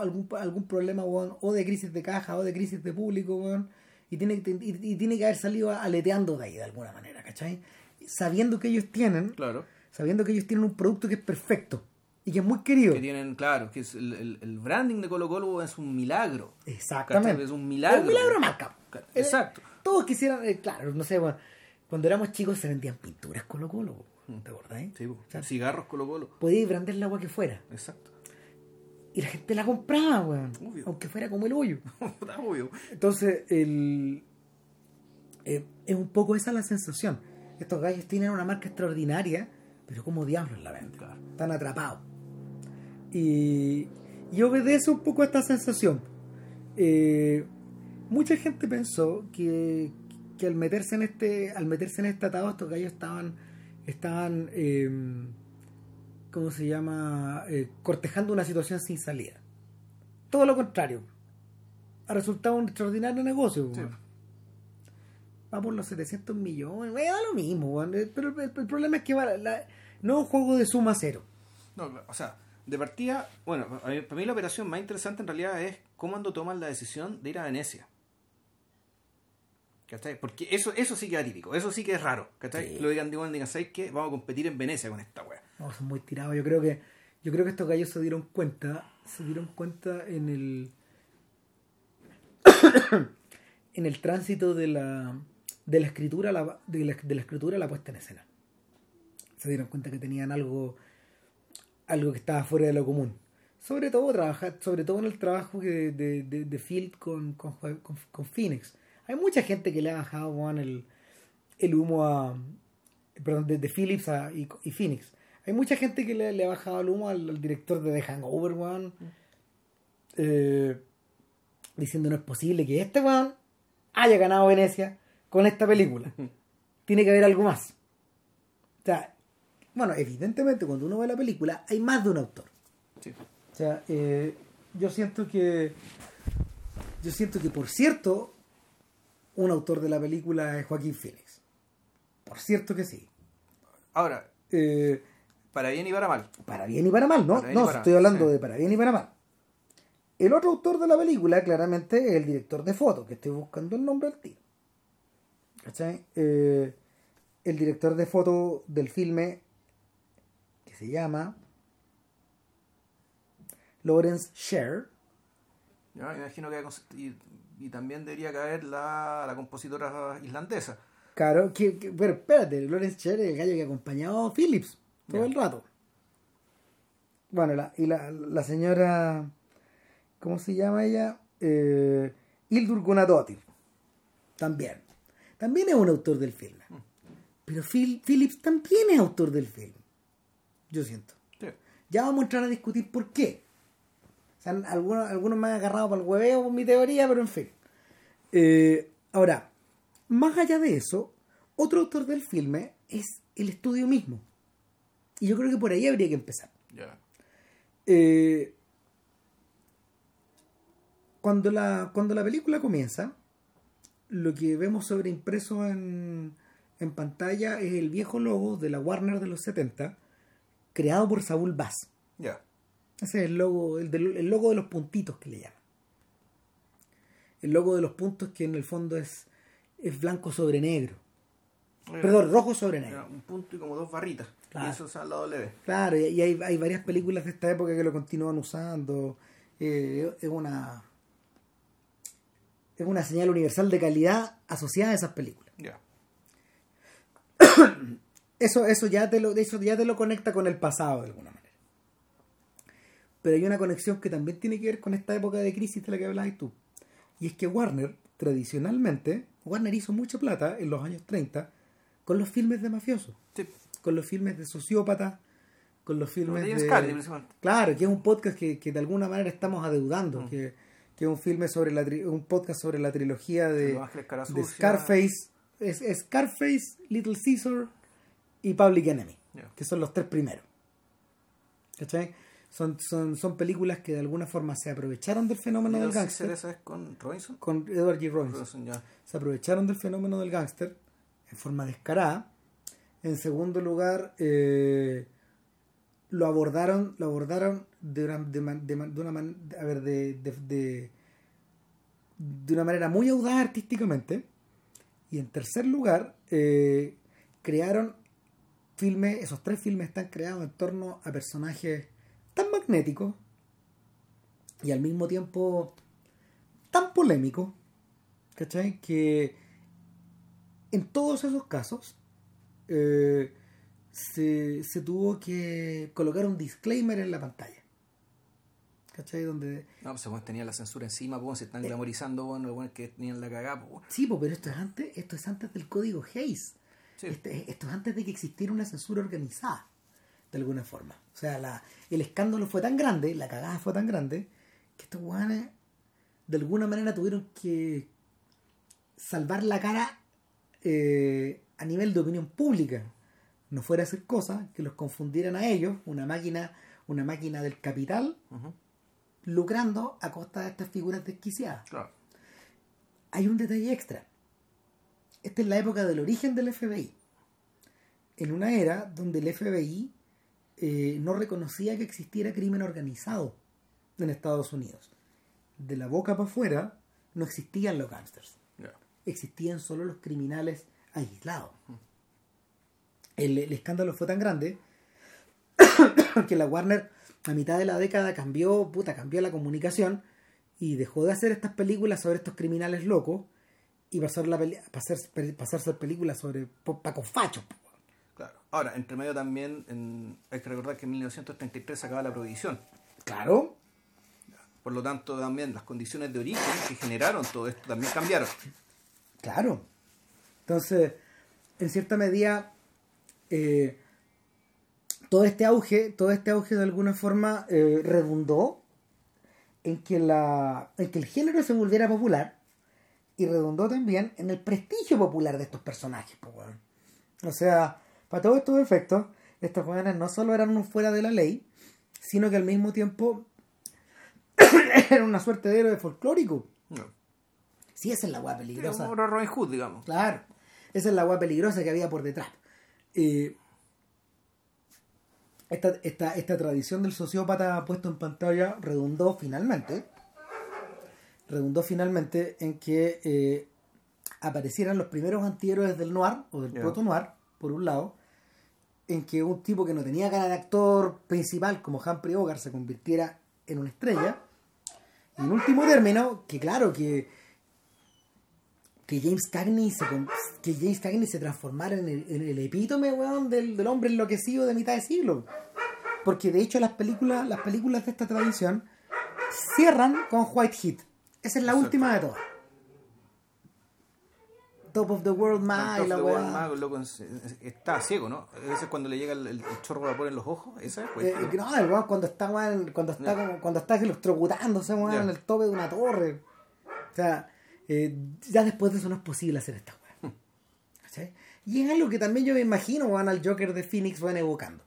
algún, algún problema o de crisis de caja o de crisis de público y, tiene, que- y, y tiene que haber salido aleteando de ahí de alguna manera, ¿cachai? Sabiendo que ellos tienen, Claro. sabiendo que ellos tienen un producto que es perfecto y que es muy querido. Que tienen, claro, que es el, el- el branding de Colo Colo es un milagro. Exactamente. ¿Cachai? Es un milagro. Es un milagro marca. Exacto. Todos quisieran, eh, claro, no sé, bueno, cuando éramos chicos se vendían pinturas Colo Colo, ¿te acordás? eh? Sí. O sea, cigarros Colo Colo. podías vender el agua que fuera. Exacto. Y la gente la compraba, weón. Obvio. Aunque fuera como el hoyo. Obvio. Entonces, el, eh, es un poco esa la sensación. Estos gallos tienen una marca extraordinaria, pero como diablos la venden. Claro. Están atrapados. Y, y obedece un poco a esta sensación. Eh, mucha gente pensó que, que al meterse en este al meterse en este atado estos gallos estaban estaban eh, ¿cómo se llama? Eh, cortejando una situación sin salida. Todo lo contrario. Ha resultado un extraordinario negocio. Sí. Va por los 700 millones. Da lo mismo. Eh, pero el, el problema es que va, la- no es un juego de suma cero. No, o sea, de partida, bueno, mí- para mí la operación más interesante en realidad es cómo ando toman la decisión de ir a Venecia. ¿Cachai? Porque eso, eso sí que es atípico, eso sí que es raro. ¿Cachai? Sí. Lo digan, digan, digan, ¿sabes qué? Vamos a competir en Venecia con esta wea. No, son muy tirados. Yo creo que yo creo que estos gallos se dieron cuenta, se dieron cuenta en el en el tránsito de la de la escritura la, de la, de la escritura a la puesta en escena. Se dieron cuenta que tenían algo algo que estaba fuera de lo común. Sobre todo trabajar, sobre todo en el trabajo de, de, de Field con, con, con, con Phoenix. Hay mucha gente que le ha bajado weón, el, el humo a perdón, de, de Phillips a, y, y Phoenix. Hay mucha gente que le, le ha bajado el humo al, al director de The Hangover, weón. Eh, diciendo no es posible que este weón haya ganado Venecia con esta película. Tiene que haber algo más. O sea, bueno, evidentemente cuando uno ve la película hay más de un autor. Sí. O sea, eh, yo siento que. Yo siento que, por cierto, un autor de la película es Joaquín Phoenix. Por cierto que sí. Ahora, Eh, para bien y para mal. para bien y para mal, ¿no? Para no, para estoy hablando sí. de para bien y para mal. El otro autor de la película, claramente, es el director de fotos, que estoy buscando el nombre al tiro. ¿Cachai? Eh, el director de foto del filme, que se llama Lawrence Sher. Imagino que y, también debería caer la, la compositora islandesa. Claro, que, que- pero espérate, Lawrence Sher es el gallo que acompañó a Phillips todo el rato. Bueno, la, y la, la señora, ¿cómo se llama ella? Eh, Hildur. También. También es un autor del filme. Pero Phil, Phillips también es autor del film. Yo siento. Ya vamos a entrar a discutir por qué. Algunos, algunos me han agarrado para el hueveo con mi teoría, pero en fin. Eh, ahora, más allá de eso, otro autor del filme es el estudio mismo. Y yo creo que por ahí habría que empezar. Ya. Eh, cuando, la, cuando la película comienza, lo que vemos sobreimpreso en, en pantalla es el viejo logo de la Warner de los 70, creado por Saúl Bass. Ya. Ese es el logo, el, el logo de los puntitos que le llaman. El logo de los puntos que en el fondo es, es blanco sobre negro. Perdón, rojo sobre negro. un punto y como dos barritas. Claro. Y eso es al lado W. Claro, y, hay, hay varias películas de esta época que lo continúan usando. Eh, es una es una señal universal de calidad asociada a esas películas. Ya. Eso, eso ya te lo, eso ya te lo conecta con el pasado de alguna manera. Pero hay una conexión que también tiene que ver con esta época de crisis de la que hablabas tú. Y es que Warner, tradicionalmente, Warner hizo mucha plata en los años 30 con los filmes de mafiosos, Sí. con los filmes de sociópatas, con los filmes de. Claro, que es un podcast que, que de alguna manera estamos adeudando, que, que es un filme sobre la tri- un podcast sobre la trilogía de. Scarface, es, es Scarface, Little Caesar y Public Enemy, que son los tres primeros. ¿Cachai? Son, son, son películas que de alguna forma se aprovecharon del fenómeno del gángster esa es con Robinson. con Edward G. Robinson. Robinson, ya. Se aprovecharon del fenómeno del gángster en forma descarada. En segundo lugar, eh, lo abordaron, lo abordaron de una, de, de de una man- a ver, de, de, de- de una manera muy audaz artísticamente. Y en tercer lugar, eh, crearon filmes, esos tres filmes están creados en torno a personajes tan magnéticos y al mismo tiempo tan polémicos, ¿cachai? Que en todos esos casos eh, se, se tuvo que colocar un disclaimer en la pantalla. ¿Cachai? Donde No, pues bueno, tenía la censura encima, pues se están Eh. glamorizando, bueno, bueno, que tenían la cagada, pues. Sí, po, pero esto es antes, esto es antes del código Hayes. Sí. Este- esto es antes de que existiera una censura organizada, de alguna forma. O sea, la, el escándalo fue tan grande, la cagada fue tan grande, que estos guanes de alguna manera tuvieron que salvar la cara eh, a nivel de opinión pública. No fuera a hacer cosas que los confundieran a ellos, una máquina, una máquina del capital, Ujú. lucrando a costa de estas figuras desquiciadas. Claro. hay un detalle extra. Esta es la época del origen del FBI. En una era donde el FBI eh, no reconocía que existiera crimen organizado en Estados Unidos. De la boca para afuera no existían los gangsters. Existían solo los criminales aislados. El, el escándalo fue tan grande que la Warner a mitad de la década cambió, puta, cambió la comunicación y dejó de hacer estas películas sobre estos criminales locos y pasó la pasar, pasar a hacer películas sobre po- pacos fachos. po. Claro. Ahora, entre medio también en- hay que recordar que en 1933 se acaba la prohibición. Claro, Por lo tanto, también las condiciones de origen que generaron todo esto también cambiaron. Claro. Entonces, en cierta medida, eh, todo este auge, todo este auge de alguna forma eh, redundó en que la, en que el género se volviera popular y redundó también en el prestigio popular de estos personajes. po. O sea, para todos estos efectos, estos jóvenes no solo eran fuera de la ley, sino que al mismo tiempo eran una suerte de héroe folclórico. No. Sí, esa es la weá Era peligrosa. Robin Hood, digamos. Claro, esa es la agua peligrosa que había por detrás. Eh, esta, esta, esta tradición del sociópata puesto en pantalla redundó finalmente, redundó finalmente en que eh, aparecieran los primeros antihéroes del noir o del Ya. proto noir, por un lado, en que un tipo que no tenía cara de actor principal como Humphrey Bogart se convirtiera en una estrella. Y en último término, que claro, que, que James Cagney se, que James Cagney se transformara en el, en el epítome, weón, del, del hombre enloquecido de mitad de siglo. Porque de hecho las películas, las películas de esta tradición cierran con White Heat. Esa es la Exacto. última de todas. Top of the World Mag, Top la of the World weá. Mag, loco, es- es- está ciego, ¿no? Ese es cuando le llega el, el chorro de vapor en los ojos. ¿Esa es? Eh, Pues, no, el weón cuando está weón, cuando está como, cuando está electrocutándose weón, Ya. en el tope de una torre. O sea, eh, ya después de eso no es posible hacer esta weá. ¿Cachai? Y es algo que también yo me imagino weón, al Joker de Phoenix van evocando.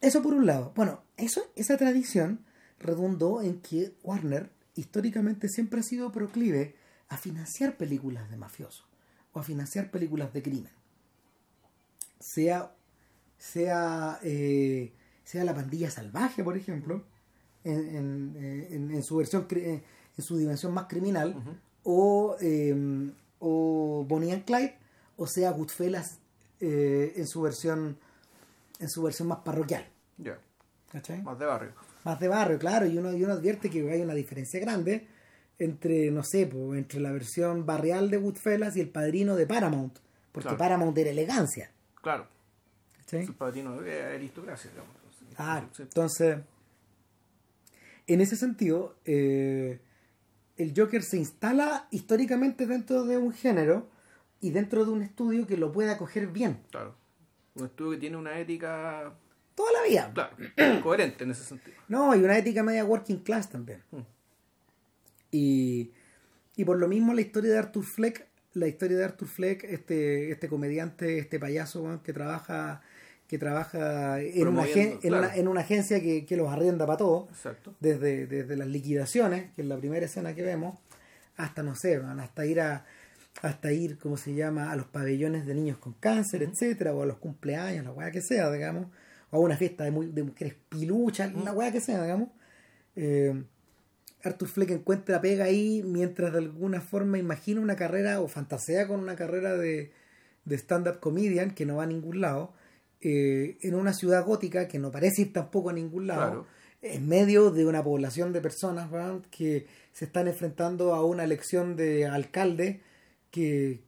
Eso por un lado. Bueno, eso, esa tradición redundó en que Warner históricamente siempre ha sido proclive a financiar películas de mafiosos o a financiar películas de crimen. Sea, sea, eh, sea la pandilla salvaje, por ejemplo, en, en- eh, en- en su versión eh, en su dimensión más criminal, o, eh, o Bonnie and Clyde, o sea Goodfellas eh, en su versión en su versión más parroquial. ya, ¿Cachai? más de barrio. más de barrio, claro, y uno, y uno advierte que hay una diferencia grande entre, no sé, po, entre la versión barrial de Goodfellas y el padrino de Paramount, porque Claro. Paramount era elegancia. Claro, ¿cachai? el padrino de aristocracia, digamos. Claro, Sí. entonces, en ese sentido, eh, el Joker se instala históricamente dentro de un género y dentro de un estudio que lo pueda coger bien, Claro. Un estudio que tiene una ética, toda la vida. claro, coherente en ese sentido. No, y una ética media working class también. Mm. Y, y por lo mismo la historia de Arthur Fleck, la historia de Arthur Fleck, este, este comediante, este payaso que trabaja que trabaja en una, agen- en claro. una, en una agencia que, que los arrienda para todo, Exacto. desde, desde las liquidaciones, que es la primera escena que vemos, hasta no sé, hasta ir a hasta ir, ¿cómo se llama?, a los pabellones de niños con cáncer, etcétera, o a los cumpleaños, la weá que sea, digamos, o a una fiesta de, muy, de mujeres piluchas, la weá que sea, digamos. Eh, Arthur Fleck encuentra pega ahí mientras de alguna forma imagina una carrera o fantasea con una carrera de, de stand-up comedian que no va a ningún lado, eh, en una ciudad gótica que no parece ir tampoco a ningún lado, Claro. en medio de una población de personas que se están enfrentando a una elección de alcalde que,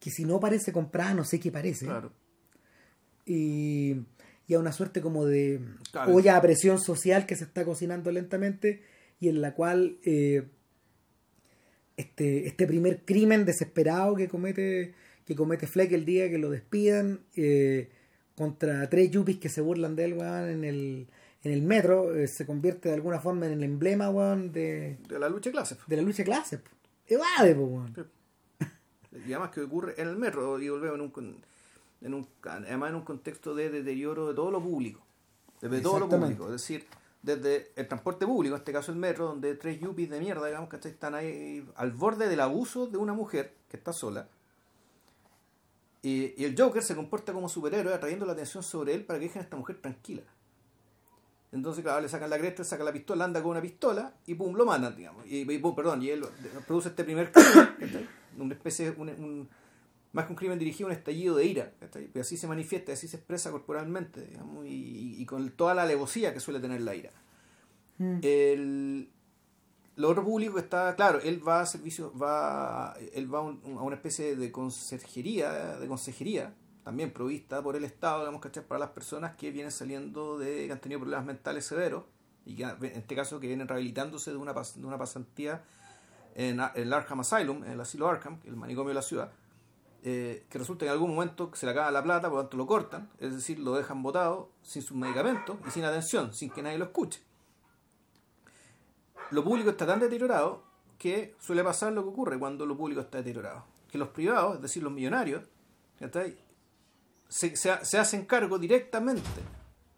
que si no parece comprada, no sé qué parece Claro. y, y a una suerte como de Claro. olla a presión social que se está cocinando lentamente y en la cual eh, este, este primer crimen desesperado que comete que comete Fleck el día que lo despidan eh, contra tres yuppies que se burlan de él weón, en el en el metro eh, se convierte de alguna forma en el emblema weón, de, De la lucha de clases. de la lucha de clases evade po, weón. Y además que ocurre en el metro, y volvemos en un, en un, además en un contexto de deterioro de todo lo público. Desde todo lo público. Es decir, desde el transporte público, en este caso el metro, donde tres yuppies de mierda, digamos, que están ahí al borde del abuso de una mujer que está sola. Y, y el Joker se comporta como superhéroe atrayendo la atención sobre él para que dejen a esta mujer tranquila. Entonces, claro, le sacan la cresta, le sacan la pistola, anda con una pistola y pum, lo matan, digamos. Y, y pum, perdón, y él produce este primer una especie, un, un- más que un crimen dirigido, un estallido de ira. Pero así se manifiesta, así se expresa corporalmente, digamos, y, y con toda la alevosía que suele tener la ira. Mm. El, lo otro público está, claro, él va a servicio, va, él va a, un- a una especie de conserjería, de consejería, también provista por el Estado, digamos, ¿cachai? para las personas que vienen saliendo de, que han tenido problemas mentales severos, y que en este caso que vienen rehabilitándose de una, pas- de una pasantía en el Arkham Asylum, en el asilo Arkham, el manicomio de la ciudad, eh, que resulta que en algún momento se le acaba la plata, por lo tanto lo cortan, es decir, lo dejan botado sin sus medicamentos y sin atención, sin que nadie lo escuche lo público está tan deteriorado que suele pasar lo que ocurre cuando lo público está deteriorado. Que los privados, es decir, los millonarios, se, se, se hacen cargo directamente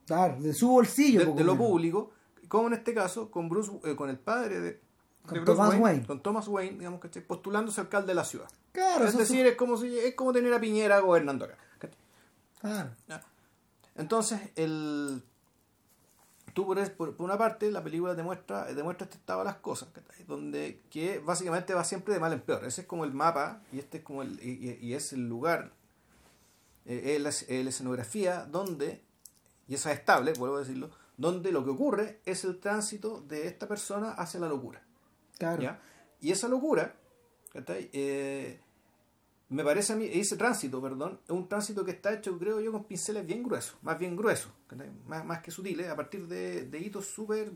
Claro, de su bolsillo de, lo público, como en este caso con Bruce, eh, con el padre de, Con Thomas Wayne, Wayne. con Thomas Wayne, digamos, ¿cachai? postulándose alcalde de la ciudad. Claro, es decir, es como si es como tener a Piñera gobernando acá. Entonces, el tú por, por- una parte la película demuestra demuestra este estado de las cosas ¿cachai? donde que básicamente va siempre de mal en peor ese es como el mapa y este es como el y, es el lugar eh, es la, la escenografía donde y esa es estable vuelvo a decirlo donde lo que ocurre es el tránsito de esta persona hacia la locura. Y esa locura. Eh, me parece a mí, ese tránsito, perdón, es un tránsito que está hecho, creo yo, con pinceles bien gruesos, más bien gruesos, más, más que sutiles, a partir de, de hitos súper,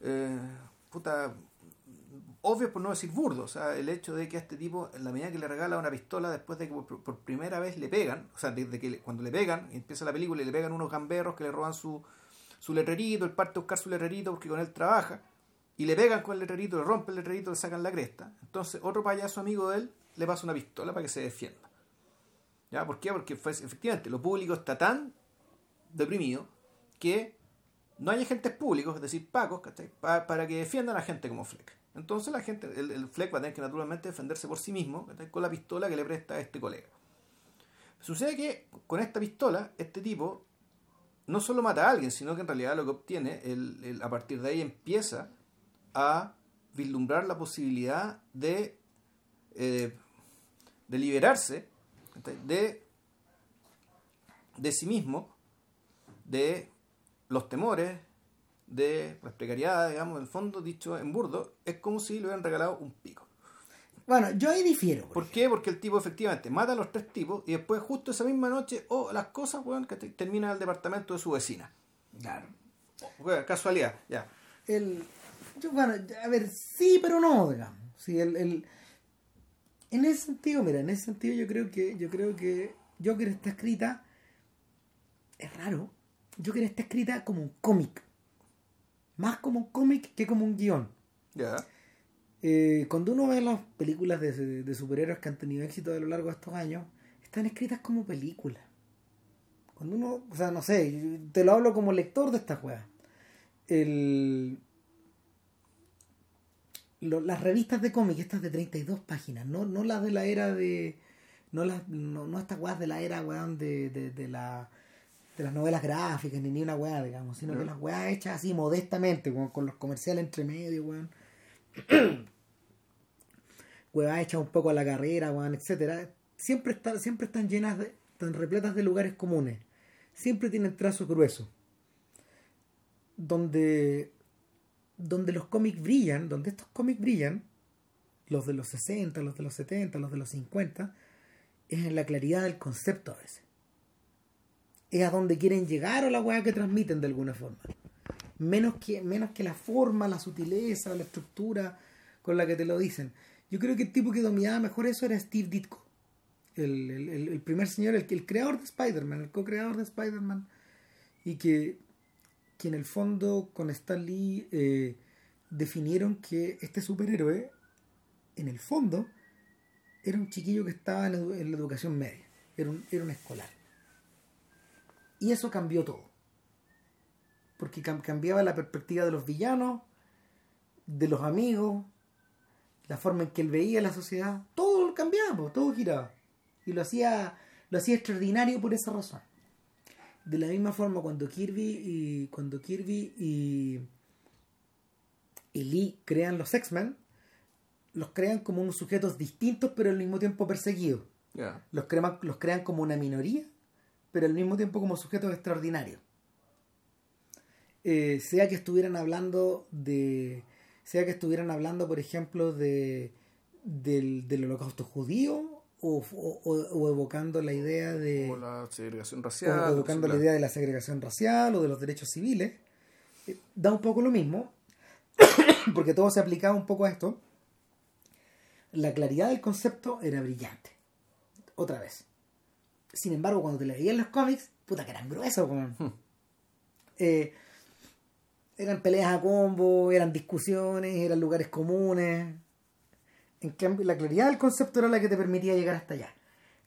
eh, puta, obvios por no decir burdos. O sea, el hecho de que a este tipo, en la medida que le regala una pistola después de que por, primera vez le pegan, o sea, desde que le- cuando le pegan, empieza la película y le pegan unos gamberros que le roban su, su letrerito, él parte a buscar su letrerito porque con él trabaja, y le pegan con el letrerito, le rompen el letrerito, le sacan la cresta. Entonces, otro payaso amigo de él le pasa una pistola para que se defienda. ¿Ya? ¿Por qué? Porque fue, efectivamente, lo público está tan deprimido que no hay agentes públicos, es decir, pacos. Pa- para que defiendan a gente como Fleck. Entonces la gente, el, Fleck va a tener que naturalmente defenderse por sí mismo ¿cachai? con la pistola que le presta a este colega. Sucede que con esta pistola, este tipo no solo mata a alguien, sino que en realidad lo que obtiene, a partir de ahí empieza a vislumbrar la posibilidad de, eh, de liberarse de, de sí mismo, de los temores, de las precariedades, digamos, en el fondo, dicho en burdo, es como si le hubieran regalado un pico. Bueno, yo ahí difiero. ¿Por qué? Porque el tipo efectivamente mata a los tres tipos y después justo esa misma noche, oh, las cosas, weón, que te- termina en el departamento de su vecina. Claro. Casualidad, ya. El, yo, bueno, a ver, sí, pero no, digamos. Sí, el, el- en ese sentido, mira, en ese sentido yo creo que, yo creo que Joker está escrita, es raro, Joker está escrita como un cómic. Más como un cómic que como un guion. Ya. Eh, cuando uno ve las películas de, de superhéroes que han tenido éxito a lo largo de estos años, están escritas como películas. Cuando uno, o sea, no sé, te lo hablo como lector de esta juega. El, lo- las revistas de cómic, estas de 32 páginas, no, no las de la era de. No, las, no, no estas weas de la era, weón, de, de, de la de las novelas gráficas, ni ni una weá, digamos, sino que las weas hechas así modestamente, con los comerciales entre medio, weón. Weas hechas un poco a la carrera, weón, etcétera. Siempre, está, siempre están llenas de, están repletas de lugares comunes. Siempre tienen trazo grueso. Donde, donde los cómics brillan, donde estos cómics brillan, los de los 60, los de los 70, los de los 50, es en la claridad del concepto a veces. Es a donde quieren llegar o la weá que transmiten de alguna forma. Menos que, menos que la forma, la sutileza, la estructura con la que te lo dicen. Yo creo que el tipo que dominaba mejor eso era Steve Ditko. El, el- primer señor, el, el creador de Spider-Man, el co-creador de Spider-Man. Y que, que en el fondo con Stan Lee eh, definieron que este superhéroe, en el fondo, era un chiquillo que estaba en, en la educación media. Era un, era un escolar. Y eso cambió todo. Porque cam- cambiaba la perspectiva de los villanos, de los amigos, la forma en que él veía la sociedad. Todo cambiaba, todo giraba. Y lo hacía, lo hacía extraordinario por esa razón. De la misma forma cuando Kirby y cuando Kirby y, y Lee crean los X-Men, los crean como unos sujetos distintos pero al mismo tiempo perseguidos. Los, crean, los crean como una minoría, pero al mismo tiempo como sujetos extraordinarios. Eh, sea que estuvieran hablando de. Sea que estuvieran hablando, por ejemplo, de del, del holocausto judío o, o- o- o evocando la idea de O la segregación o racial. evocando o la sea, idea de la segregación racial o de los derechos civiles, eh, da un poco lo mismo, porque todo se aplicaba un poco a esto. La claridad del concepto era brillante. Otra vez. Sin embargo, cuando te leías los cómics, puta que eran gruesos. Hmm. Eh, eran peleas a combo, eran discusiones, eran lugares comunes. En cambio, la claridad del concepto era la que te permitía llegar hasta allá.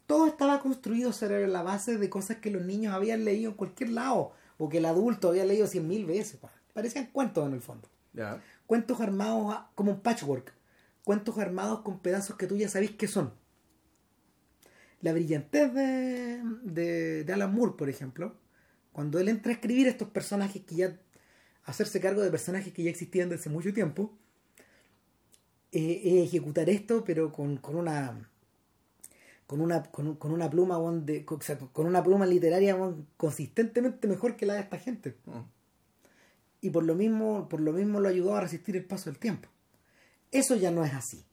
Todo estaba construido sobre la base de cosas que los niños habían leído en cualquier lado, o que el adulto había leído cien mil veces. pa. Parecían cuentos en el fondo. Cuentos armados a- como un patchwork. Cuentos armados con pedazos que tú ya sabéis que son. La brillantez de, de, de Alan Moore, por ejemplo, cuando él entra a escribir estos personajes que ya. hacerse cargo de personajes que ya existían desde hace mucho tiempo, eh, es ejecutar esto, pero con, con una. con una, con, un- con una pluma, de, con, o sea, con una pluma literaria consistentemente mejor que la de esta gente. Mm. y por lo mismo, por lo mismo lo ayudó a resistir el paso del tiempo. Eso ya no es así.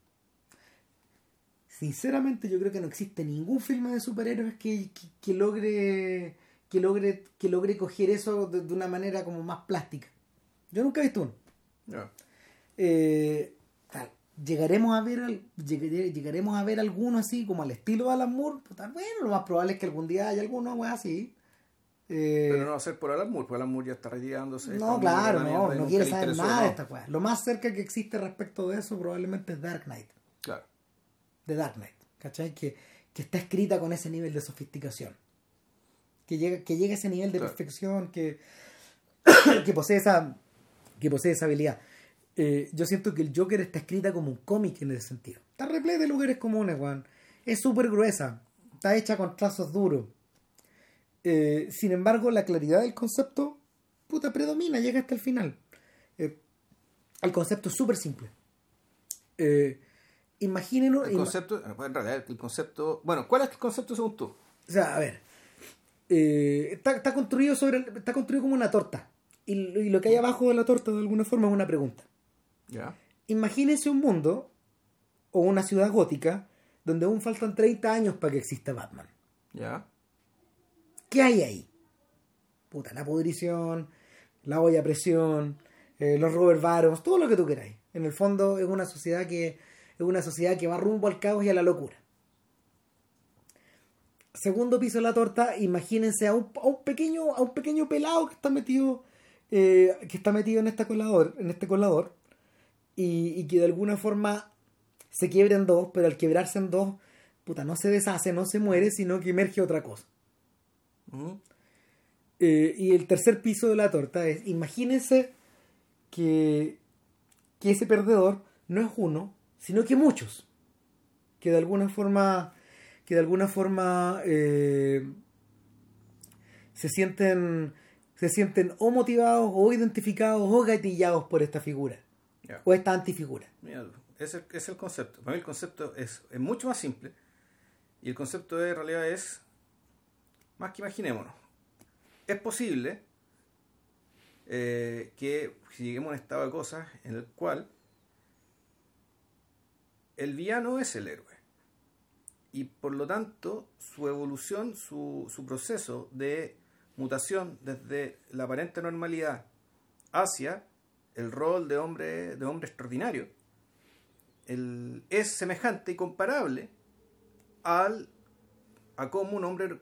Sinceramente yo creo que no existe ningún filme de superhéroes que, que, logre que logre que logre coger eso de, una manera como más plástica. Yo nunca he visto uno. Eh, llegaremos a ver llegaremos a ver alguno así como al estilo de Alan Moore. bueno, lo más probable es que algún día haya alguno así. Eh, Pero no va a ser por Alan Moore, porque Alan Moore ya está retirándose. No, claro, no, no quiere saber nada de esta cosa. Lo más cerca que existe respecto de eso probablemente es Dark Knight. Claro. De Dark Knight. ¿cachai? Que, está escrita con ese nivel de sofisticación. Que llega, que llega a ese nivel de perfección, que, que, posee esa, que posee esa habilidad. Eh, yo siento que el Joker está escrita como un cómic en ese sentido. Está repleta de lugares comunes, Juan. Es súper gruesa. Está hecha con trazos duros. Eh, sin embargo, la claridad del concepto, puta, predomina, llega hasta el final. Eh, el concepto es súper simple. Eh, Imagínenlo. El concepto, en realidad, el concepto. Bueno, ¿cuál es el concepto según tú? O sea, a ver. Está, construido sobre está construido como una torta. Y, lo que hay abajo de la torta, de alguna forma, es una pregunta. Imagínense un mundo o una ciudad gótica donde aún faltan 30 años para que exista Batman. Ya. ¿Qué hay ahí? Puta, la pudrición, la olla a presión, eh, los Robert Barons, todo lo que tú queráis. En el fondo es una sociedad que es una sociedad que va rumbo al caos y a la locura. Segundo piso de la torta, imagínense a un, pequeño, a un pequeño pelado que está metido, eh, que está metido en este colador, en este colador, y, que de alguna forma se quiebra en dos, pero al quebrarse en dos, puta, no se deshace, no se muere, sino que emerge otra cosa. Eh, y el tercer piso de la torta es, imagínense que, que ese perdedor no es uno, sino que muchos, que de alguna forma, que de alguna forma eh, se sienten se sienten o motivados o identificados o gatillados por esta figura o esta antifigura. ese es el concepto. Para mí el concepto es, es, mucho más simple y el concepto de realidad es más que imaginémonos. Es posible eh, que si lleguemos a un estado de cosas en el cual el villano es el héroe. Y por lo tanto, su evolución, su, proceso de mutación desde la aparente normalidad hacia el rol de hombre, de hombre extraordinario es semejante y comparable al, a cómo un hombre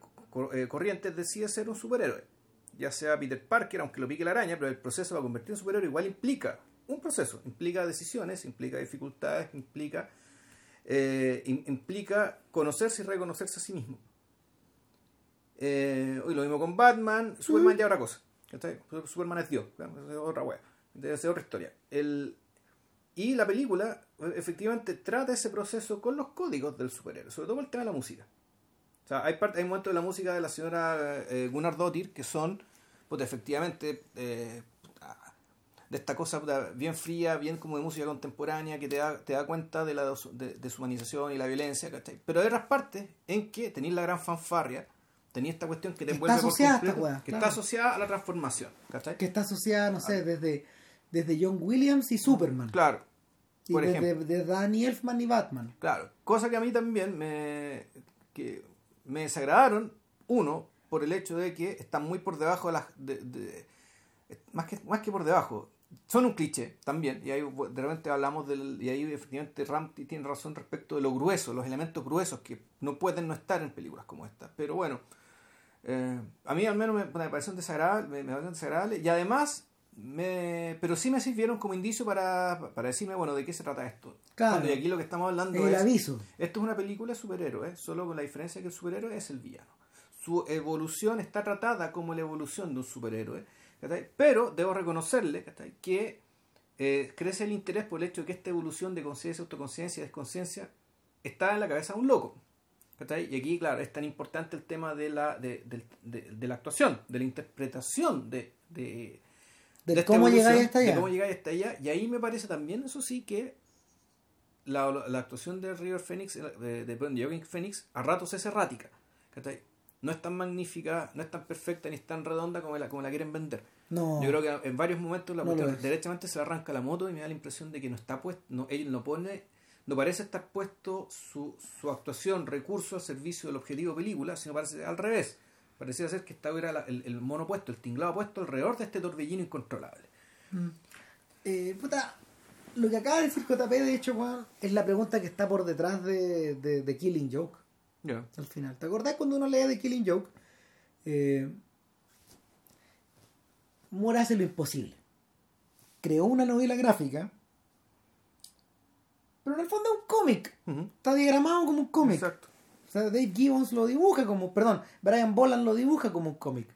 eh, corriente decide ser un superhéroe. Ya sea Peter Parker, aunque lo pique la araña, pero el proceso para convertirse en superhéroe igual implica un proceso, implica decisiones, implica dificultades, implica eh, implica conocerse y reconocerse a sí mismo. Eh, lo mismo con Batman, Superman ya otra cosa. Superman es Dios, es otra wea, debe ser otra historia. El, y la película efectivamente trata ese proceso con los códigos del superhéroe, sobre todo el tema de la música. O sea, hay, parte, hay momentos de la música de la señora eh, Gunnar Dottir que son, pues efectivamente, eh, de esta cosa bien fría, bien como de música contemporánea, que te da, te da cuenta de la deshumanización y la violencia, Pero hay otras partes en que tenéis la gran fanfarria, tenéis esta cuestión que te envuelve por completo, que está asociada a la transformación, Que está asociada, no sé, desde, desde John Williams y Superman. Claro. Por y ejemplo. De, Danny Elfman y Batman. Claro. Cosa que a mí también me, que me desagradaron, uno, por el hecho de que están muy por debajo de las... De, más, que, más que por debajo, son un cliché también, y ahí de repente hablamos del, y ahí efectivamente Ram tiene razón respecto de lo grueso, los elementos gruesos que no pueden no estar en películas como esta. Pero bueno, eh, a mí al menos me, me pareció desagradable, me, desagradable, y además, me, pero sí me sirvieron como indicio para, para decirme, bueno, de qué se trata esto. Claro. y aquí lo que estamos hablando es... aviso. Esto es una película de superhéroes, solo con la diferencia que el superhéroe es el villano. Su evolución está tratada como la evolución de un superhéroe pero debo reconocerle que eh, crece el interés por el hecho de que esta evolución de conciencia, autoconciencia y desconciencia está en la cabeza de un loco. Y aquí, claro, es tan importante el tema de la, de, la actuación, de la interpretación de, de, cómo llegáis hasta allá. cómo hasta allá. Y ahí me parece también, eso sí, que la, actuación de River Phoenix, de, de Phoenix, a ratos es errática no es tan magnífica, no es tan perfecta ni es tan redonda como la, como la quieren vender. No. Yo creo que en varios momentos la No derechamente se le arranca la moto y me da la impresión de que no está puesto, no, él no pone, no parece estar puesto su, su actuación, recurso al servicio del objetivo película, sino parece al revés. Parecía ser que estaba era la- el, el mono puesto, el tinglado puesto alrededor de este torbellino incontrolable. Eh, puta, lo que acaba de decir JP, de hecho, weón, es la pregunta que está por detrás de, de, de Killing Joke. Ya. al final. ¿Te acordás cuando uno lee The Killing Joke? Eh, Moore hace lo imposible. Creó una novela gráfica, pero en el fondo es un cómic. Está diagramado como un cómic. Exacto. Sea, Dave Gibbons lo dibuja como, perdón, Brian Boland lo dibuja como un cómic.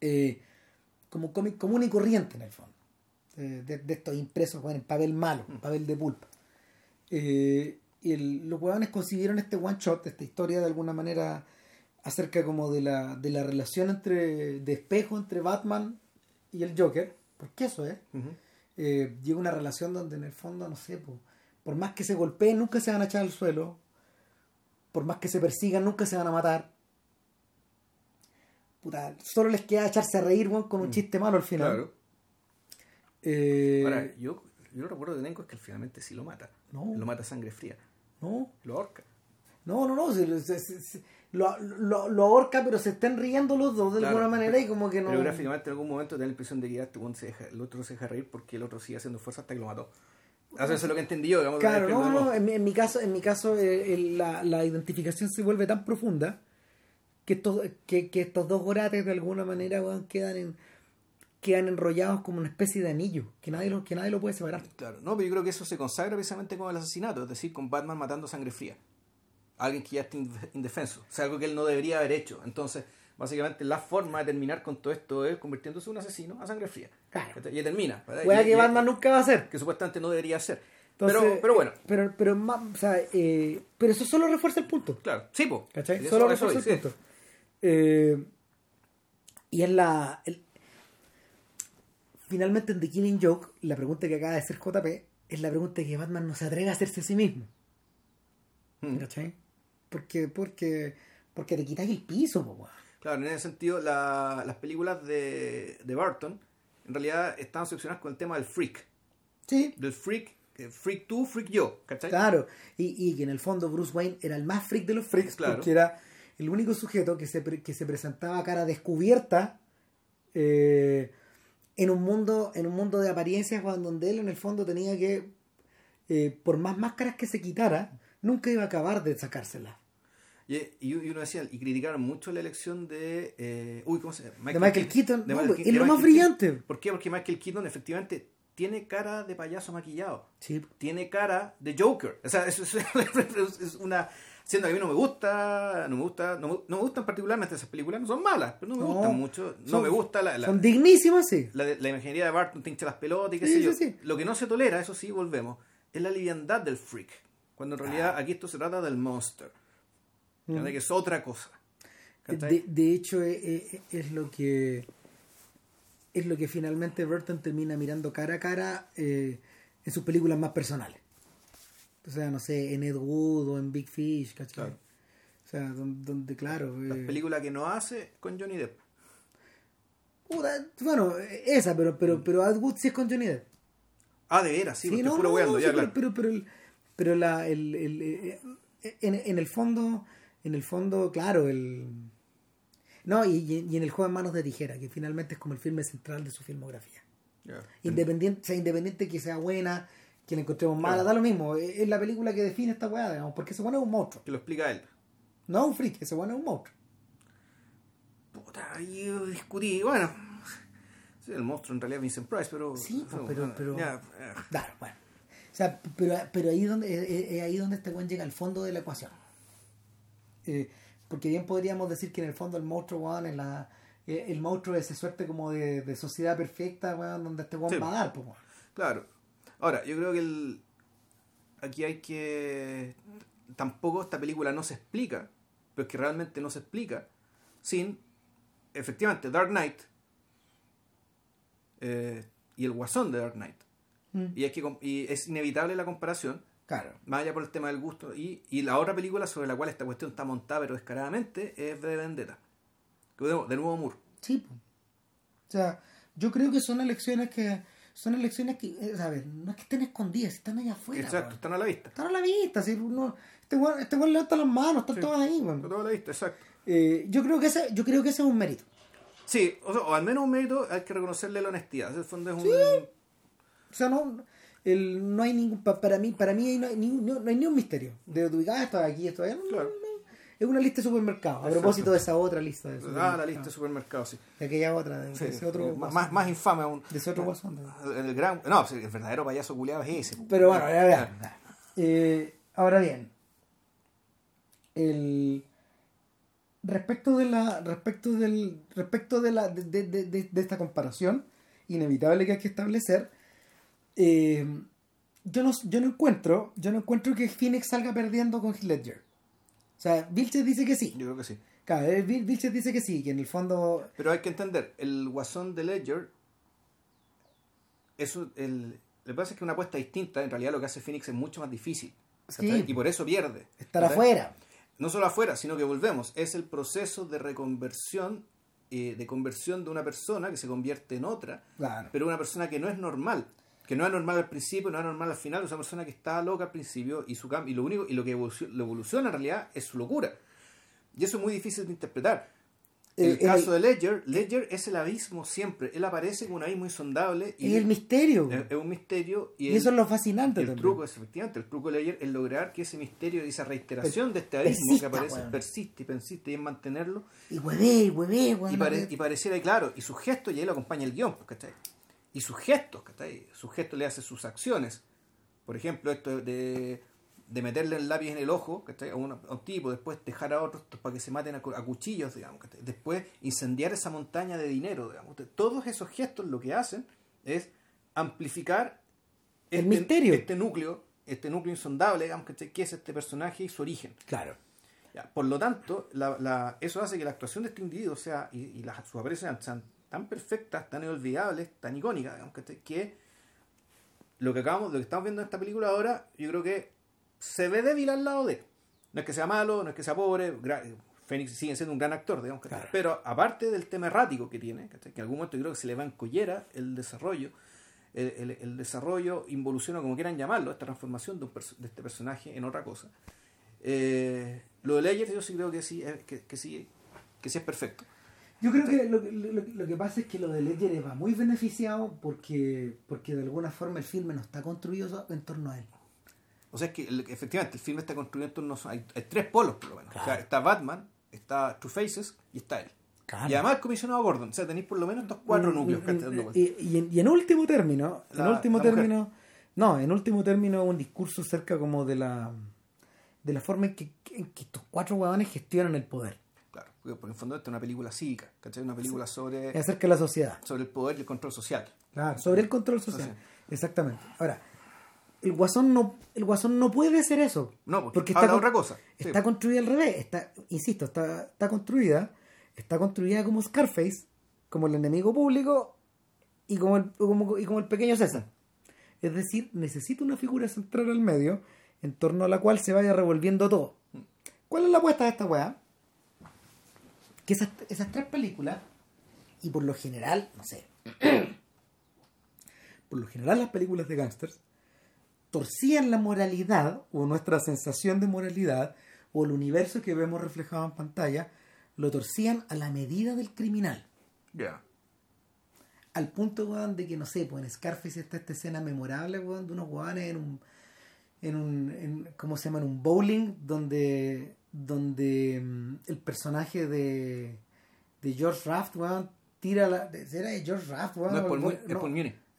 Eh, como un cómic común y corriente en el fondo. Eh, de, de estos impresos bueno, en papel malo, en papel de pulpa. Eh, y el- los huevones concibieron este one shot, esta historia de alguna manera acerca como de la, de la relación entre, de espejo entre Batman y el Joker, porque eso es. Eh, llega una relación donde en el fondo, no sé, po, por más que se golpeen, nunca se van a echar al suelo. Por más que se persigan, nunca se van a matar. Puta, solo les queda echarse a reír weón, con un chiste malo al final. Claro. Eh, Ahora, yo, yo lo recuerdo de Nenko es que finalmente sí lo mata. No. Lo mata sangre fría. no, Lo ahorca. no, no, no. se- se- se- lo, lo, lo ahorca, pero se están riendo los dos de Claro. alguna manera y como que no. Pero gráficamente en algún momento te da la impresión de que ya este weón se deja- el otro se deja reír porque el otro sigue haciendo fuerza hasta que lo mató. Eso es lo que entendí yo, digamos. Claro, no, no, en, mi- en mi caso, en mi caso eh, el- la, la identificación se vuelve tan profunda que estos, que, que estos dos gorates de alguna manera quedan en, quedan enrollados como una especie de anillo, que nadie lo, que nadie lo puede separar. Claro, no, pero yo creo que eso se consagra precisamente con el asesinato, es decir, con Batman matando sangre fría. Alguien que ya está indef- indefenso. O sea, algo que él no debería haber hecho. Entonces, básicamente, la forma de terminar con todo esto es convirtiéndose en un asesino a sangre fría. Claro. Y termina. Y- que Batman nunca va a hacer. Que supuestamente no debería ser. Entonces, pero, pero bueno, Pero, pero, ma- o sea, eh, pero eso solo refuerza el punto. claro. Sí, po. ¿Cachai? Eso- Solo refuerza el sí. punto. Eh, y es la. el- finalmente en The Killing Joke, la pregunta que acaba de hacer JP es la pregunta que Batman no se atreve a hacerse a sí mismo. Mm. ¿Cachai? Porque, porque, porque te quitas el piso, po. Claro, en ese sentido, la- las películas de, de Barton en realidad están obsesionadas con el tema del freak. Sí, Del freak, freak tú, freak yo. ¿Cachai? claro. Y, y que en el fondo Bruce Wayne era el más freak de los freaks Claro. porque era el único sujeto que se, que se presentaba a cara descubierta eh, en un mundo en un mundo de apariencias donde él en el fondo tenía que eh, por más máscaras que se quitara nunca iba a acabar de sacárselas Y, y uno decía, y criticaron mucho la elección de. eh, uy, ¿cómo se llama? De Michael Keaton. de No, Michael es Keaton- lo más brillante. Keaton. ¿Por qué? Porque Michael Keaton efectivamente tiene cara de payaso maquillado. sí Tiene cara de Joker. O sea, eso es, es una. Siendo que a mí no me gusta, no me gusta, no me, no me gustan particularmente esas películas, no son malas, pero no me No, gustan mucho. No son- me gusta la, la, son dignísimas sí la, la imaginería de Barton, te hincha las pelotas y qué Sí, sé yo. sí. Lo que no se tolera, eso sí, volvemos, es la liviandad del freak. Cuando en realidad Ah. aquí esto se trata del monster. Que es otra cosa. De, de hecho, es, es- es lo que es lo que finalmente Burton termina mirando cara a cara eh, en sus películas más personales. O sea, no sé, en Ed Wood o en Big Fish, ¿cachai? Claro. O sea, don- donde, claro. La eh, película que no hace con Johnny Depp. bueno, eh, esa, pero, pero, pero Ed Wood sí es con Johnny Depp. Ah, de veras, sí, Sí, porque no, no, ya, sí, claro. pero, pero, pero, el, pero la, el, el, eh, eh, en, en el fondo, en el fondo, claro, el no, y, y- en el juego en manos de tijera, que finalmente es como el filme central de su filmografía. Ya. Independiente, sea independiente que sea buena, que la encontremos mala, da lo mismo. Es es la película que define esta weá, digamos, porque ese bueno es un monstruo. Que lo explica él. No es un freak, ese bueno es un monstruo. Puta, ahí yo discutí, bueno. Sí, el monstruo en realidad es Vincent Price, pero. Sí, pues, pero- pero- ya, eh, Claro, bueno. O sea, pero, pero ahí donde es, es- es ahí donde este weón llega al fondo de la ecuación. Eh, porque bien podríamos decir que en el fondo el monstruo, weón, es la, eh, el monstruo es esa suerte como de, de sociedad perfecta, weón, donde este weón Sí. va a dar, pues. Claro. Ahora, yo creo que el... aquí hay que... Tampoco esta película no se explica, pero es que realmente no se explica sin, efectivamente, Dark Knight eh, y el guasón de Dark Knight. Mm. Y, hay que, y es inevitable la comparación, Claro. más allá por el tema del gusto. Y, y la otra película sobre la cual esta cuestión está montada, pero descaradamente, es de Vendetta. De nuevo, Moore. Sí. O sea, yo creo que son elecciones que son elecciones que, eh, a ver, no es que estén escondidas, están allá afuera. Exacto, están a la vista. Están a la vista, si uno, este weón este levanta las manos, están Sí. todas ahí, weón. Están a la vista, exacto. Eh, yo creo que ese, yo creo que ese es un mérito. Sí, o, sea, o al menos un mérito hay que reconocerle la honestidad. En el fondo es un... O sea, no, el, no hay ningún, pa- para mí, para mí no hay, ni, no, no hay ni un misterio. De tu ah, esto aquí, esto allá. No, Claro. Es una lista de supermercados. A propósito de esa otra lista de Ah, la lista de supermercados, sí. De aquella otra, de, Sí, de ese otro. más, guasón. más, más infame aún. De ese otro guasón. El gran... No, el verdadero payaso culiado es ese. Pero bueno, ya vean. Eh, ahora bien, el respecto de la respecto del respecto de la de- de- de- de esta comparación inevitable que hay que establecer eh, yo no yo no encuentro yo no encuentro que Phoenix salga perdiendo con Heath Ledger o sea Vilches dice que sí Yo creo que sí. claro eh, Vil- Vilches dice que sí que en el fondo Pero hay que entender, el guasón de Ledger, eso, el, lo que pasa es que una apuesta distinta, en realidad lo que hace Phoenix es mucho más difícil. Sí. Y por eso pierde. estar ¿cachai? afuera No solo afuera, sino que volvemos. Es el proceso de reconversión, eh, de conversión de una persona que se convierte en otra, claro pero una persona que no es normal. Que no es normal al principio, no es normal al final, es una persona que está loca al principio y su cam- y lo único y lo que evoluciona, lo evoluciona en realidad es su locura. Y eso es muy difícil de interpretar. En el Eh, caso el- de Ledger, Ledger es el abismo siempre. Él aparece como un abismo insondable y es el misterio es, es un misterio. Y, y eso es lo fascinante y el también. truco es efectivamente, el truco de Ledger es lograr que ese misterio y esa reiteración de este abismo persista, que aparece persiste y persiste y en mantenerlo y hueve y hueve weón, y, pare- y pareciera claro, y sus gestos, y ahí lo acompaña el guion, pues, ¿cachai? Y sus gestos, ¿cachai? Sus gestos le hace sus acciones. Por ejemplo, esto de, de meterle el lápiz en el ojo, ¿cachai? A, un- a un tipo, después dejar a otros para que se maten a, a cuchillos, digamos, ¿cachai? Después incendiar esa montaña de dinero, digamos. Todos esos gestos lo que hacen es amplificar El misterio. este núcleo, este núcleo insondable, digamos, ¿cachai? Que es este personaje y su origen. claro Ya, Por lo tanto, la- la- eso hace que la actuación de este individuo sea, y, y las, sus apariciones sean tan perfectas, tan inolvidables, tan icónicas, digamos, ¿cachai? que lo que acabamos, lo que estamos viendo en esta película ahora, yo creo que se ve débil al lado de él. No es que sea malo, no es que sea pobre, Fénix sigue siendo un gran actor, digamos. Claro. pero aparte del tema errático que tiene, ¿cachai? que en algún momento yo creo que se le va en collera el desarrollo, el, el- el desarrollo involuciona, como quieran llamarlo, esta transformación de, un de este personaje en otra cosa. Eh, lo de Ledger yo sí creo que sí, eh, que, que sí, que sí es perfecto. Yo creo que lo, lo- lo que pasa es que lo de Ledger va muy beneficiado porque, porque de alguna forma el filme no está construido en torno a él. O sea, es que efectivamente el filme está construido en torno a... Hay, hay tres polos, por lo menos. O sea, Claro. está Batman, está Two Faces y está él. Claro. Y además el comisionado Gordon. O sea, tenéis por lo menos estos cuatro Mm, núcleos que mm, mm, y, y en, y en último término, en último mujer. término, no, en último término un discurso acerca como de la de la forma en que, en que estos cuatro huevones gestionan el poder, porque, en el fondo esta es una película cívica, ¿cachai? Una película sobre, es acerca de la sociedad. sobre el poder y el control social. Claro, sobre el control social. Sí. Exactamente. Ahora, el guasón no el guasón no puede hacer eso. No, porque, porque está con- otra cosa. Sí. Está construida al revés, está, insisto, está, está construida, está construida como Scarface, como el enemigo público y como el, como, y como el pequeño César. Es decir, necesita una figura central al medio en torno a la cual se vaya revolviendo todo. ¿Cuál es la apuesta de esta weá? Que esas, esas tres películas, y por lo general, no sé, por lo general las películas de gangsters, torcían la moralidad o nuestra sensación de moralidad o el universo que vemos reflejado en pantalla, lo torcían a la medida del criminal. Ya. Al punto, weón, de que, no sé, pues en Scarface está esta escena memorable, weón, de unos weones en un, en un, en- ¿cómo se llama? En un bowling donde, donde mm, el personaje de, de George Raft, weón, tira la... ¿Era de George Raft, weón? No es Paul.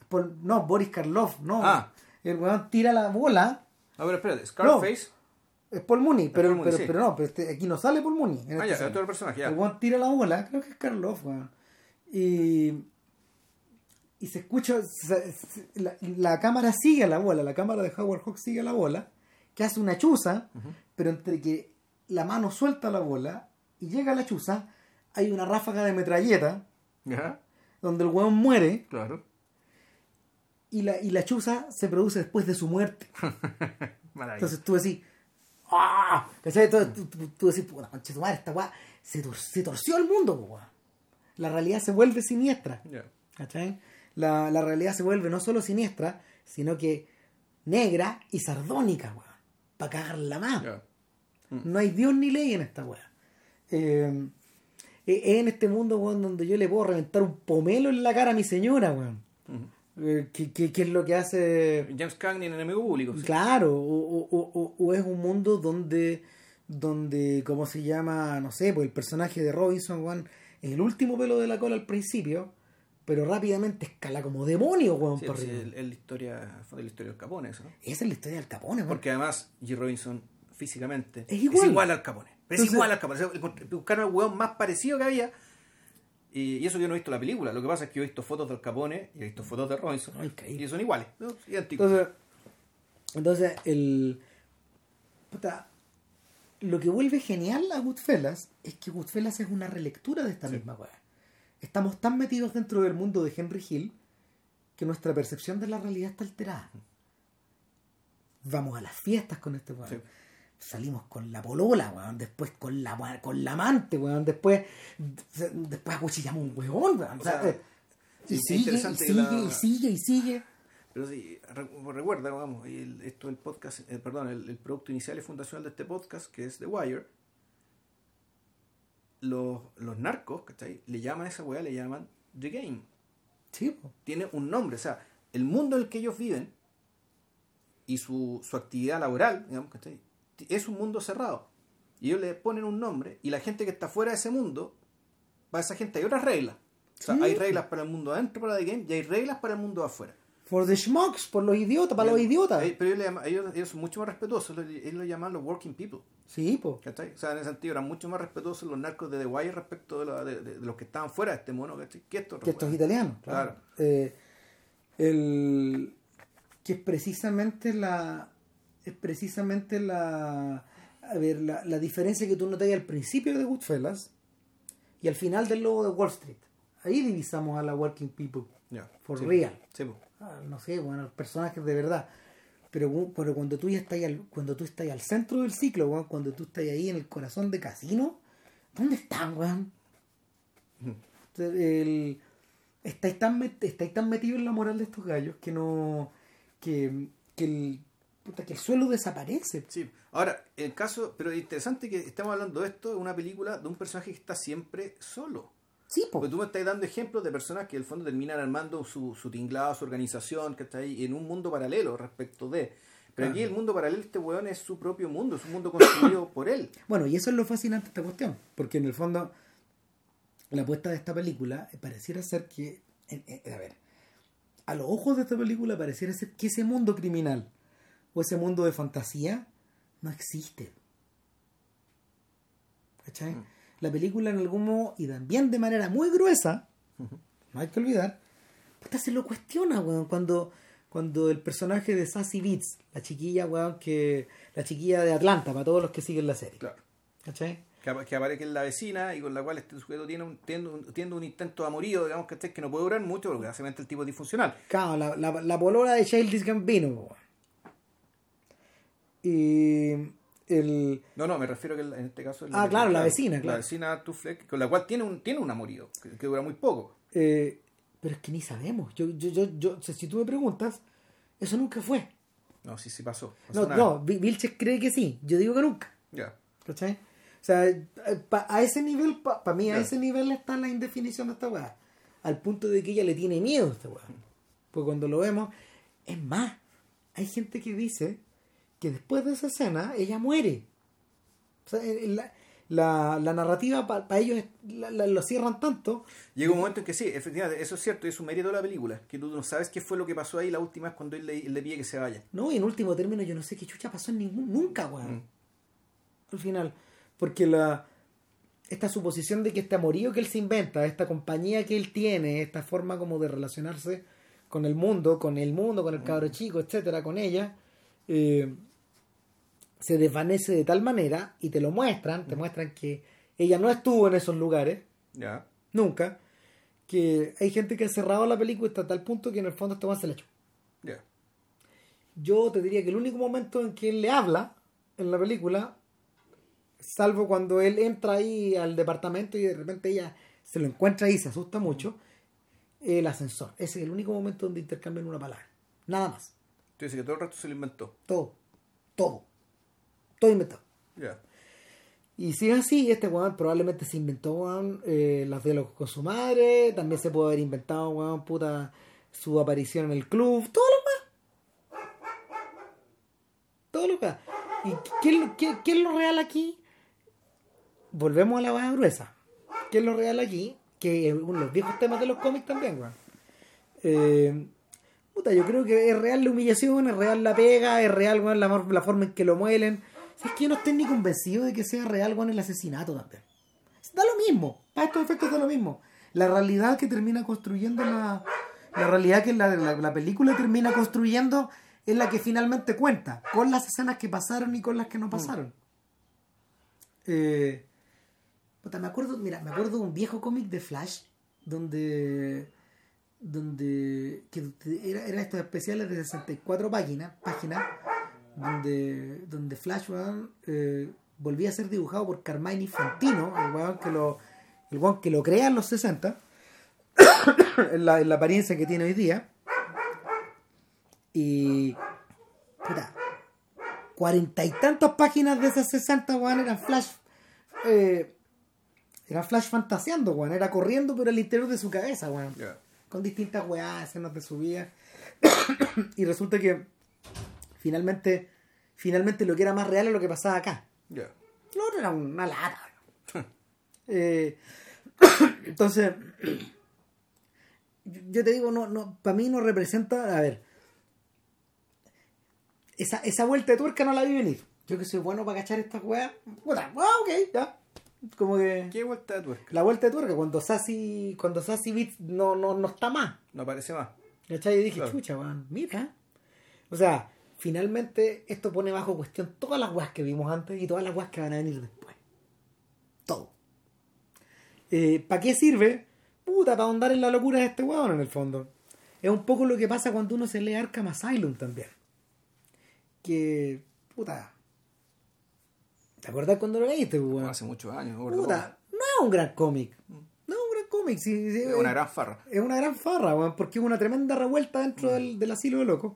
Paul- no, Boris Karloff, no. Ah. El weón tira la bola No, pero espérate, Scarface. Es Paul Mooney, pero, Paul Mooney, pero, sí. pero no, pero este- aquí no sale Paul Mooney. en Ah, esta ya, es otro personaje, ya. El weón tira la bola, creo que es Karloff, weón. Y, y se escucha, se- se- la, la cámara sigue a la bola, la cámara de Howard Hawks sigue a la bola, que hace una chuza, pero entre que la mano suelta la bola y llega a la chuza, hay una ráfaga de metralleta donde el weón muere claro. y la, y la chuza se produce después de su muerte. Entonces tú decís, ¡ah! ¿Cachai? Entonces tú, tú, tú decís, puta, concha tu madre, esta weá se, tor- se torció el mundo, weón. la realidad se vuelve siniestra. La, la realidad se vuelve no solo siniestra, sino que negra y sardónica, weón. Para cagarla más. Ya. No hay Dios ni ley en esta weá. Eh, es en este mundo, weón, donde yo le puedo reventar un pomelo en la cara a mi señora, weón. Eh, que, que- que es lo que hace. James Cagney en enemigo público. sí. Claro, o, o- o- o- es un mundo donde, donde, ¿cómo se llama? No sé, pues el personaje de Robinson, weón, es el último pelo de la cola al principio, pero rápidamente escala como demonio, weón, Sí, por arriba. el- historia, fue de la historia del Capone, eso, ¿no? Esa es la historia del Capone, weón. Porque además G. Robinson físicamente Es igual. al Capone. Es Entonces- igual al Capone. O sea, buscaron el weón más parecido que había. Y, eso yo no he visto la película. Lo que pasa es que yo he visto fotos del Capone y he visto fotos de Robinson. Increíble. y son iguales. ¿no? Idénticos. Entonces, entonces el. puta, lo que vuelve genial a Goodfellas es que Goodfellas es una relectura de esta misma weá. Estamos tan metidos dentro del mundo de Henry Hill que nuestra percepción de la realidad está alterada. Vamos a las fiestas con este weón. Sí. Salimos con la polola, weón. Después con la, con la amante, weón. Después, después acuchillamos un weón, weón. O sea, sea, eh, y sigue, y sigue, la- y sigue, y sigue. Pero sí, re- recuerda, vamos, el- esto el podcast, eh, perdón, el, el producto inicial y fundacional de este podcast, que es The Wire. Los, los narcos, ¿cachai? Le llaman a esa weá, le llaman The Game. Sí, tiene un nombre. O sea, el mundo en el que ellos viven y su, su actividad laboral, digamos, ¿cachai? Es un mundo cerrado. Y ellos le ponen un nombre y la gente que está fuera de ese mundo, para esa gente hay otras reglas. O sea, Sí. hay reglas para el mundo adentro, para The Game, y hay reglas para el mundo afuera. For the schmucks, por los idiotas, para los idiotas. Eh, Pero ellos, llaman- ellos, ellos son mucho más respetuosos, ellos, lo llaman los working people. Sí, po. ¿cachai? O sea, en ese sentido eran mucho más respetuosos los narcos de The Wire respecto de, la- de- de- de los que estaban fuera de este mono, ¿cachai? Que estos Que estos italianos. Claro. Eh, el, que es precisamente la. Es precisamente la. A ver, la, la diferencia que tú notas al principio de Goodfellas y al final del logo de Wall Street. Ahí divisamos a la working people. Ya. For Sí, real. sí. Ah, no sé, bueno, los personajes de verdad. Pero, pero cuando tú ya estás al, cuando tú estás al centro del ciclo, cuando tú estás ahí en el corazón de casino, ¿dónde están, weón? El, estáis, tan met- estáis tan metidos en la moral de estos gallos que no. que, que el, puta, que el suelo desaparece. Sí, ahora, el caso, pero interesante que estamos hablando de esto, de una película de un personaje que está siempre solo. Sí, po. Porque tú me estás dando ejemplos de personas que en el fondo terminan armando su, su tinglado, su organización, que está ahí en un mundo paralelo respecto de. Pero aquí el mundo paralelo, este weón es su propio mundo, es un mundo construido por él. Bueno, y eso es lo fascinante de esta cuestión, porque en el fondo la apuesta de esta película eh, pareciera ser que, en- en- a ver, a los ojos de esta película pareciera ser que ese mundo criminal o ese mundo de fantasía no existe. ¿Cachai? La película en algún modo, y también de manera muy gruesa, no hay que olvidar, puta, se lo cuestiona, weón, cuando, cuando el personaje de Sassy Beats, la chiquilla, weón, que, la chiquilla de Atlanta, para todos los que siguen la serie, Claro. ¿cachai? Que, apa- que aparece es la vecina y con la cual este sujeto tiene un, tiene un, tiene un intento de amorío, digamos que, este, que no puede durar mucho porque básicamente el tipo es disfuncional. Claro, la, la, la polola de Childish Gambino, weón. Y el... No, no, me refiero que en este caso Ah, claro, la vecina, claro. La vecina Tufleck, con la cual tiene un, tiene un amorío, que, que dura muy poco. eh, pero es que ni sabemos. Yo, yo, yo, yo, si tú me preguntas, eso nunca fue. No, sí, sí pasó. pasó No, una no, Vilches cree que sí. Yo digo que nunca. Ya. ¿Cachai? O sea, eh, pa- a ese nivel, para mí, a Ya. ese nivel está la indefinición de esta weá. Al punto de que ella le tiene miedo a esta weá. Pues cuando lo vemos, es más, hay gente que dice que después de esa escena, ella muere. O sea, la, la, la narrativa para ellos es- la- la- lo cierran tanto. Llega un momento en que sí, efectivamente, eso es cierto, es un mérito de la película, que tú no sabes qué fue lo que pasó ahí la última vez cuando él le, él le pide que se vaya. No, y en último término, yo no sé qué chucha pasó en ningún, nunca, weón. Mm. Al final. Porque la esta suposición de que este amorío que él se inventa, esta compañía que él tiene, esta forma como de relacionarse con el mundo, con el mundo, con el cabro chico, etcétera, con ella, eh, se desvanece de tal manera y te lo muestran, te muestran que ella no estuvo en esos lugares, nunca, que hay gente que ha cerrado la película hasta tal punto que en el fondo este weón se la echó. Ya. yo te diría que el único momento en que él le habla en la película, salvo cuando él entra ahí al departamento y de repente ella se lo encuentra ahí y se asusta mucho, el ascensor. Ese es el único momento donde intercambian una palabra. Nada más. Tú dices que todo el resto se lo inventó. Todo. Todo. Todo inventado. Ya. Y si es así, este weón probablemente se inventó, weón, eh, los diálogos con su madre. También se puede haber inventado, weón, puta, su aparición en el club. Todo lo más. Todo lo más. ¿Y qué es lo, qué- qué es lo real aquí? Volvemos a la baja gruesa. ¿Qué es lo real aquí? Que es uno de los viejos temas de los cómics también, weón. Eh, puta, yo creo que es real la humillación, es real la pega, es real, weón, la, la forma en que lo muelen. Si es que yo no estoy ni convencido de que sea real, weón, el asesinato también. Da lo mismo, para estos efectos da lo mismo. La realidad que termina construyendo la. La realidad que la, la, la película termina construyendo es la que finalmente cuenta, con las escenas que pasaron y con las que no pasaron. Eh, puta, me acuerdo, mira, me acuerdo de un viejo cómic de Flash donde donde que era, era estos especiales de 64 páginas, páginas donde donde Flash weón, eh, volvía a ser dibujado por Carmine Fantino, el weón que lo el weón que lo crea en los 60 en, la, en la apariencia que tiene hoy día y puta cuarenta y tantas páginas de esas 60 weón eran Flash eh, era Flash fantaseando, weón. Era corriendo por el interior de su cabeza, weón. Con distintas weas, escenas de su vida. y resulta que finalmente, finalmente lo que era más real es lo que pasaba acá. Ya. Lo otro era una lata. Eh, entonces, yo yo te digo, no, no, para mí no representa, a ver, esa, esa vuelta de tuerca no la vi venir. Yo que soy bueno para cachar estas weas, puta, ah, ok, ya. Como que ¿Qué vuelta de tuerca? la vuelta de tuerca, cuando Sassy, cuando Sassy Beats no, no, no está más. No aparece más. ¿Cachai? Y dije, Claro. chucha, weón, mira. O sea, finalmente esto pone bajo cuestión todas las weas que vimos antes y todas las weas que van a venir después. Todo. ¿Para qué sirve? Puta, para ahondar en la locura de este weón en el fondo. Es un poco lo que pasa cuando uno se lee Arkham Asylum también. Que, puta. ¿Te acuerdas cuando lo leíste, weón? Hace muchos años. acuerdo Puta, no es un gran cómic. No es un gran cómic. sí. Es una gran farra. es una gran farra, weón, porque es una tremenda revuelta dentro del, del asilo de locos.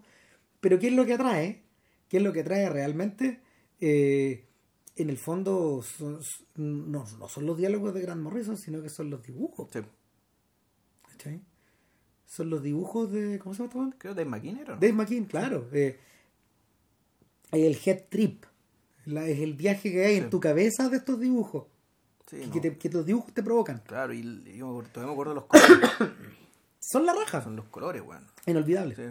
Pero ¿qué es lo que atrae? ¿Qué es lo que atrae realmente? Eh, en el fondo son- no, no son los diálogos de Grant Morrison, sino que son los dibujos. Sí. ¿cachai? Son los dibujos de... ¿Cómo se llama este? Creo que Dave McKean era. ¿no? Dave McKean, claro. Eh, hay el head trip. la- es el viaje que hay en Sí. tu cabeza de estos dibujos. Sí, que, no. que te- que los dibujos te provocan. Claro, y y yo todavía me acuerdo de los colores. Son la raja. Son los colores, weón. Inolvidables. Sí.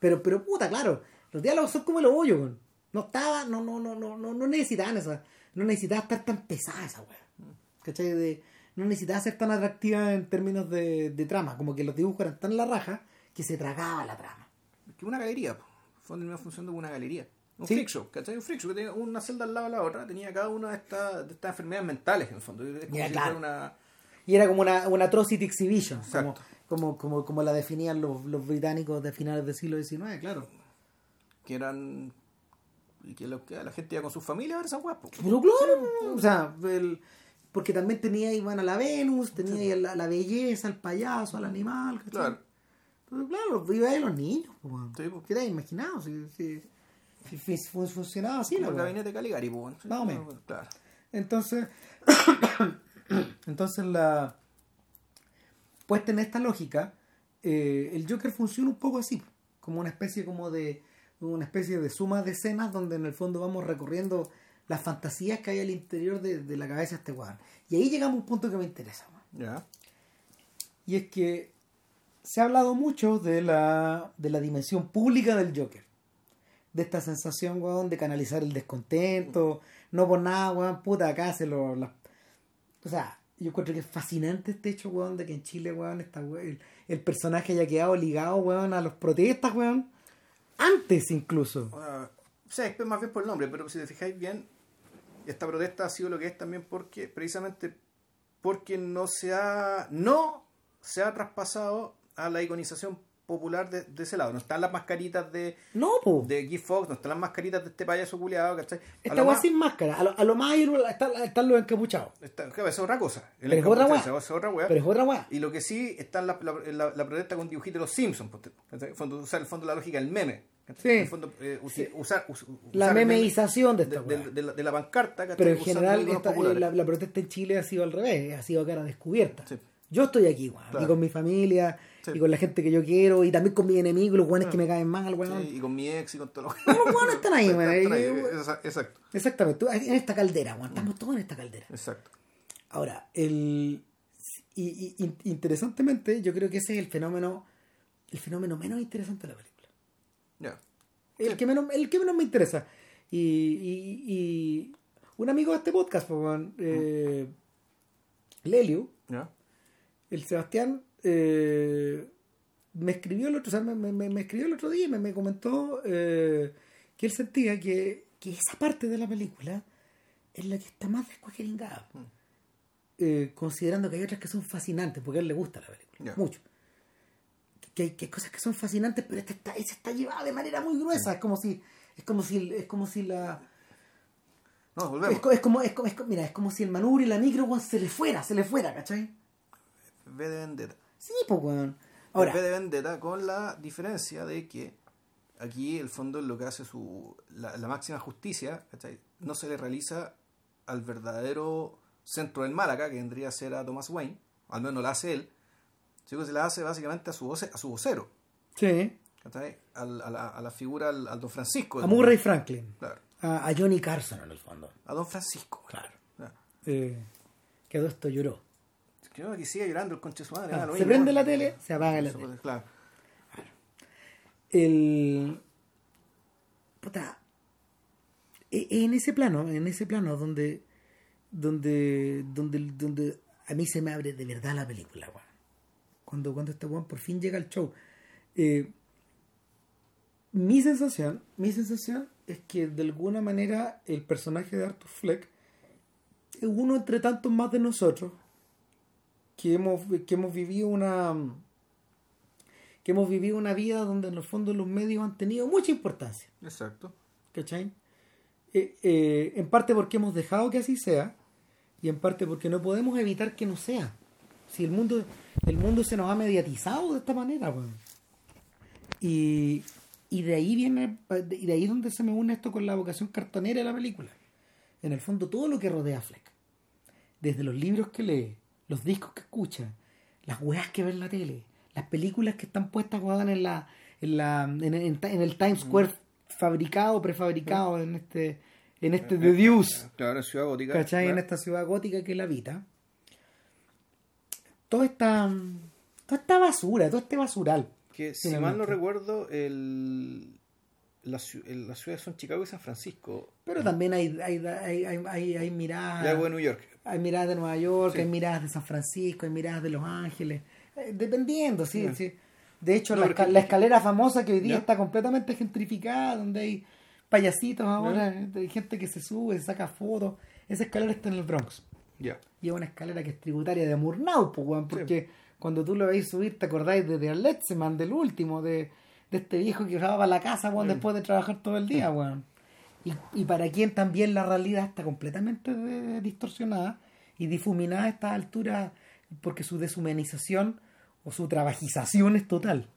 Pero, pero puta, claro, los diálogos son como el hoyo, weón. No estaba, no, no, no, no, no, no necesitaban esa, no necesitaba estar tan pesada esa weá. ¿Cachai? De, no necesitaba ser tan atractiva en términos de, de trama, como que los dibujos eran tan la raja que se tragaba la trama. Que una galería. Fue una función de una galería. Un Sí. freak show, ¿cachai? Un freak show que tenía una celda al lado de la otra, tenía cada una de estas, de estas enfermedades mentales, en el fondo. Es como si claro. fuera una. Y era como una, una atrocity exhibition, como, Exacto. como, como, como la definían los, los británicos de finales del siglo XIX, claro. que eran. Y que, la gente iba con sus familias a ver esas weas, po. Pero claro, o sea, el- porque también tenía iban a la Venus, tenía ahí a la, la belleza, al payaso, al animal, ¿cachai? Claro. Pero claro, iba ahí los niños, weón. Sí. ¿qué te imaginado? Si, si, si- si fun- funcionaba así, Como el gabinete Caligari, weón. Sí, Más o menos. Claro. Entonces, entonces la puesta en esta lógica, eh, el Joker funciona un poco así, como una especie como de una especie de suma de escenas donde en el fondo vamos recorriendo las fantasías que hay al interior de, de la cabeza de este weón. Y ahí llegamos a un punto que me interesa. Ya. Y es que se ha hablado mucho de la, de la dimensión pública del Joker. De esta sensación, weón, de canalizar el descontento. No por nada, weón, puta, acá se lo... la- O sea, yo encuentro que es fascinante este hecho, weón, de que en Chile, weón, está, weón, el, el personaje haya quedado ligado, weón, a los protestas, weón. Antes incluso. Ah, o sea, es más bien por el nombre, pero si te fijáis bien, esta protesta ha sido lo que es también porque, precisamente, porque no se ha, no se ha traspasado a la iconización popular de, de ese lado. No están las mascaritas de, No, po. de Guy Fox, no están las mascaritas de este payaso culiado, ¿cachai? Esta más- sin máscara. A lo, a lo más están, están los encapuchados. está- es otra cosa. El Pero es otra esa es otra. Pero es otra weá. Y lo que sí está en la, la, la- la protesta con dibujitos de los Simpsons, el fondo, usar el fondo la lógica del meme. Sí. En el fondo, eh, usi- usar, us- La usar el memeización de esta de, de- la, de la pancarta, ¿cachai? Pero en general esta- la, la protesta en Chile ha sido al revés, ha sido a cara descubierta. Sí. Yo estoy aquí, weón, Claro. y con mi familia, Sí. y con la gente que yo quiero, y también con mis enemigos, los weones que me caen mal, weón. Sí, y con mi ex y con todo lo Los weones están ahí, weón. Exacto, Exactamente, en esta caldera, weón. Estamos todos en esta caldera. exacto. Ahora, el y, y- in- interesantemente, yo creo que ese es el fenómeno, el fenómeno menos interesante de la película. Ya. El, que, menos, el que menos me interesa. Y, y- y un amigo de este podcast, pues, weón, eh, Lelio, el Sebastián, eh, me escribió el otro, o sea, me, me- me escribió el otro día y me, me comentó eh, que él sentía que, que esa parte de la película es la que está más descuajeringada. Eh, considerando que hay otras que son fascinantes, porque a él le gusta la película, mucho. Que hay, que hay cosas que son fascinantes, pero esta está, esta está llevada de manera muy gruesa. Es como si, es como si, es como si la, No, es, volvemos. es como, es como, es como- mira, es como si el manubrio y la micro, se le fuera, se le fuera, ¿cachai? V de Vendetta. Sí, pues, weón. Ahora, de Vendetta con la diferencia de que aquí el fondo lo que hace su la, la máxima justicia ¿cachai? no se le realiza al verdadero centro del mal acá que vendría a ser a Thomas Wayne al menos no la hace él sino que se la hace básicamente a su voce, a su vocero sí. ¿cachai? Al- a, la, a la figura al, al don Francisco A Murray Franklin. claro A, a Johnny Carson, en el fondo. a don Francisco Claro. Ya. Eh, que todo esto lloró. Es que aquí sigue llorando el conche su madre Ah, se mismo. prende la tele, se apaga la tele. claro El. Puta. e- En ese plano, en ese plano donde. Donde. Donde. donde a mí se me abre de verdad la película, weón. Cuando, cuando este weón por fin llega al show. Eh, mi sensación, mi sensación es que de alguna manera el personaje de Arthur Fleck es uno entre tantos más de nosotros que hemos, que hemos vivido una que hemos vivido una vida donde en el fondo los medios han tenido mucha importancia. exacto ¿Cachai? Eh, eh, en parte porque hemos dejado que así sea y en parte porque no podemos evitar que no sea. Si el mundo, el mundo se nos ha mediatizado de esta manera, weón. Y, y de ahí viene, y de ahí es donde se me une esto con la vocación cartonera de la película. En el fondo, todo lo que rodea a Fleck. Desde los libros que lee, los discos que escucha, las weas que ve en la tele, las películas que están puestas en la, en la, en, en- en el Times Square fabricado, prefabricado en este, en este The Deuce. claro en Ciudad Gótica ¿cachai? En claro. esta ciudad gótica que la habita. Toda esta, toda esta basura, todo este basural. Que si mal no recuerdo, el, la, ciu- el- las ciudades son Chicago y San Francisco. Pero también hay, hay, hay, hay, hay, miradas. De York. Hay miradas de Nueva York, Sí. hay miradas de San Francisco, hay miradas de Los Ángeles. Eh, dependiendo, sí, sí. De hecho, No, la, pero esca- que- la escalera famosa que hoy día está completamente gentrificada, donde hay payasitos ahora, hay gente que se sube, se saca fotos. Esa escalera está en el Bronx. Ya. Y es una escalera que es tributaria de Murnau, pues, porque cuando tú lo veis subir, te acordáis de, de Letzeman, del último, de, de este viejo que usaba la casa, weón, después de trabajar todo el día, weón. Y, y para quien también la realidad está completamente distorsionada y difuminada a esta altura, porque su deshumanización o su trabajización es total.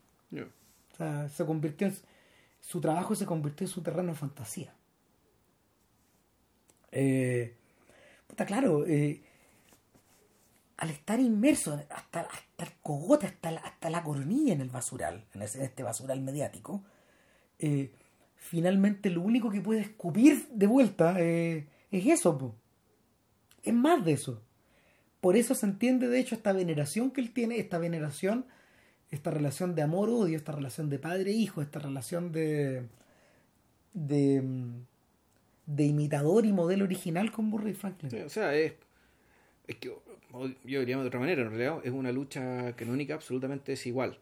O sea, se convirtió en, su trabajo se convirtió en su terreno de fantasía. Eh, puta, claro, eh, al estar inmerso hasta, hasta el cogote, hasta la, hasta la coronilla en el basural, en, este basural mediático, eh, finalmente lo único que puede escupir de vuelta eh, es eso, po. es más de eso. Por eso se entiende, de hecho, esta veneración que él tiene, esta veneración, esta relación de amor-odio, esta relación de padre-hijo, esta relación de, de, de imitador y modelo original con Murray Franklin. Sí, o sea, es, es que yo diría de otra manera, en realidad es una lucha canónica absolutamente desigual.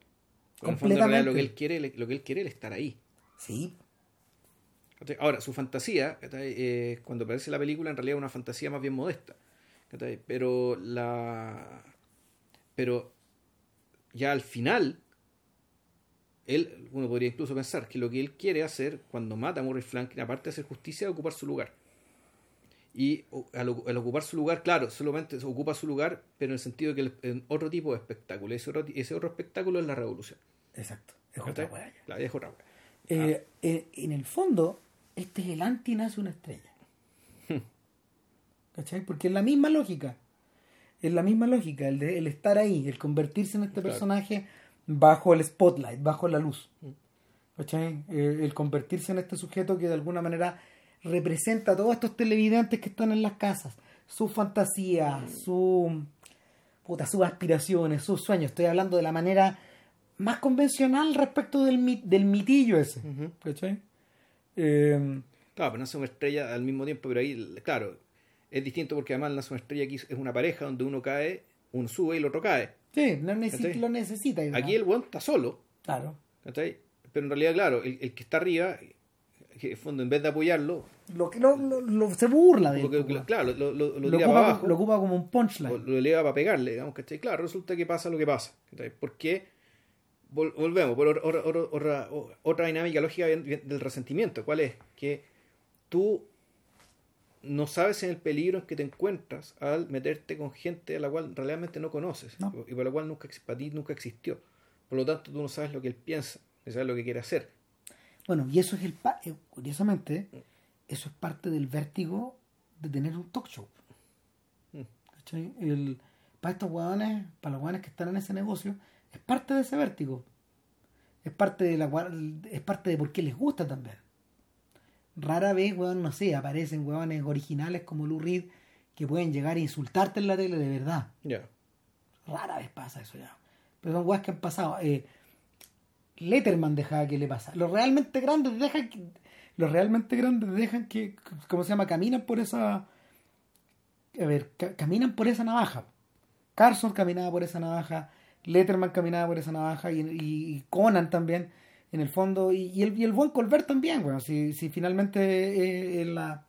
Porque en el fondo, en realidad, lo que él quiere, lo que él quiere es estar ahí. Sí. Ahora, su fantasía. Eh, cuando aparece la película, en realidad es una fantasía más bien modesta. Pero la. Pero ya al final, él, uno podría incluso pensar que lo que él quiere hacer cuando mata a Murray Franklin, aparte de hacer justicia, es ocupar su lugar. Y al, al ocupar su lugar, claro, solamente se ocupa su lugar, pero en el sentido de que el- otro tipo de espectáculo. Ese otro, ese otro espectáculo es la revolución. Exacto. Es otra es otra weá. Eh, eh, en el fondo, este es el anti nace una estrella. ¿Cachai? Porque es la misma lógica. Es la misma lógica, el, de, el estar ahí, el convertirse en este Claro. personaje bajo el spotlight, bajo la luz. ¿Cachai? Eh, el convertirse en este sujeto que de alguna manera representa a todos estos televidentes que están en las casas, sus fantasías, su, puta, sus aspiraciones, sus sueños. Estoy hablando de la manera más convencional respecto del, mi- del mitillo ese. ¿Cachai? Eh, Claro, pero nace una estrella al mismo tiempo, pero ahí, claro, es distinto porque además nace una estrella aquí es una pareja donde uno cae, uno sube y el otro cae. sí, no lo necesita. Aquí el weón está solo, Claro. ¿cachai? Pero en realidad, claro, el, el que está arriba, que en el fondo en vez de apoyarlo, Lo que lo, lo- se burla de él. claro, lo, lo, lo tira ocupa, para abajo, lo ocupa como un punchline. lo eleva para pegarle, digamos, ¿cachai? Claro, resulta que pasa lo que pasa, ¿cachai? Porque vol- volvemos por otra, otra, otra, otra dinámica lógica del resentimiento. ¿Cuál es? Que tú no sabes en el peligro en que te encuentras al meterte con gente a la cual realmente no conoces No. y por la cual nunca, para ti nunca existió. Por lo tanto, tú no sabes lo que él piensa, no sabes lo que quiere hacer. Bueno, y eso es el. pa- eh, curiosamente, eso es parte del vértigo de tener un talk show. Mm. ¿Cachai? El, para estos hueones, para los hueones que están en ese negocio, es parte de ese vértigo. Es parte de la es parte de por qué les gusta también. Rara vez, weón, no sé, aparecen hueones originales como Lou Reed que pueden llegar a insultarte en la tele de verdad. Ya. Rara vez pasa eso ya. Pero son weas que han pasado. Eh, Letterman dejaba que le pasa. Los realmente grandes dejan que. Los realmente grandes dejan que. ¿Cómo se llama? Caminan por esa. A ver, ca- caminan por esa navaja. Carson caminaba por esa navaja. Letterman caminaba por esa navaja. Y, y- Conan también. En el fondo. Y, y el, y el buen Colbert también, bueno. Si, si finalmente eh, eh, la,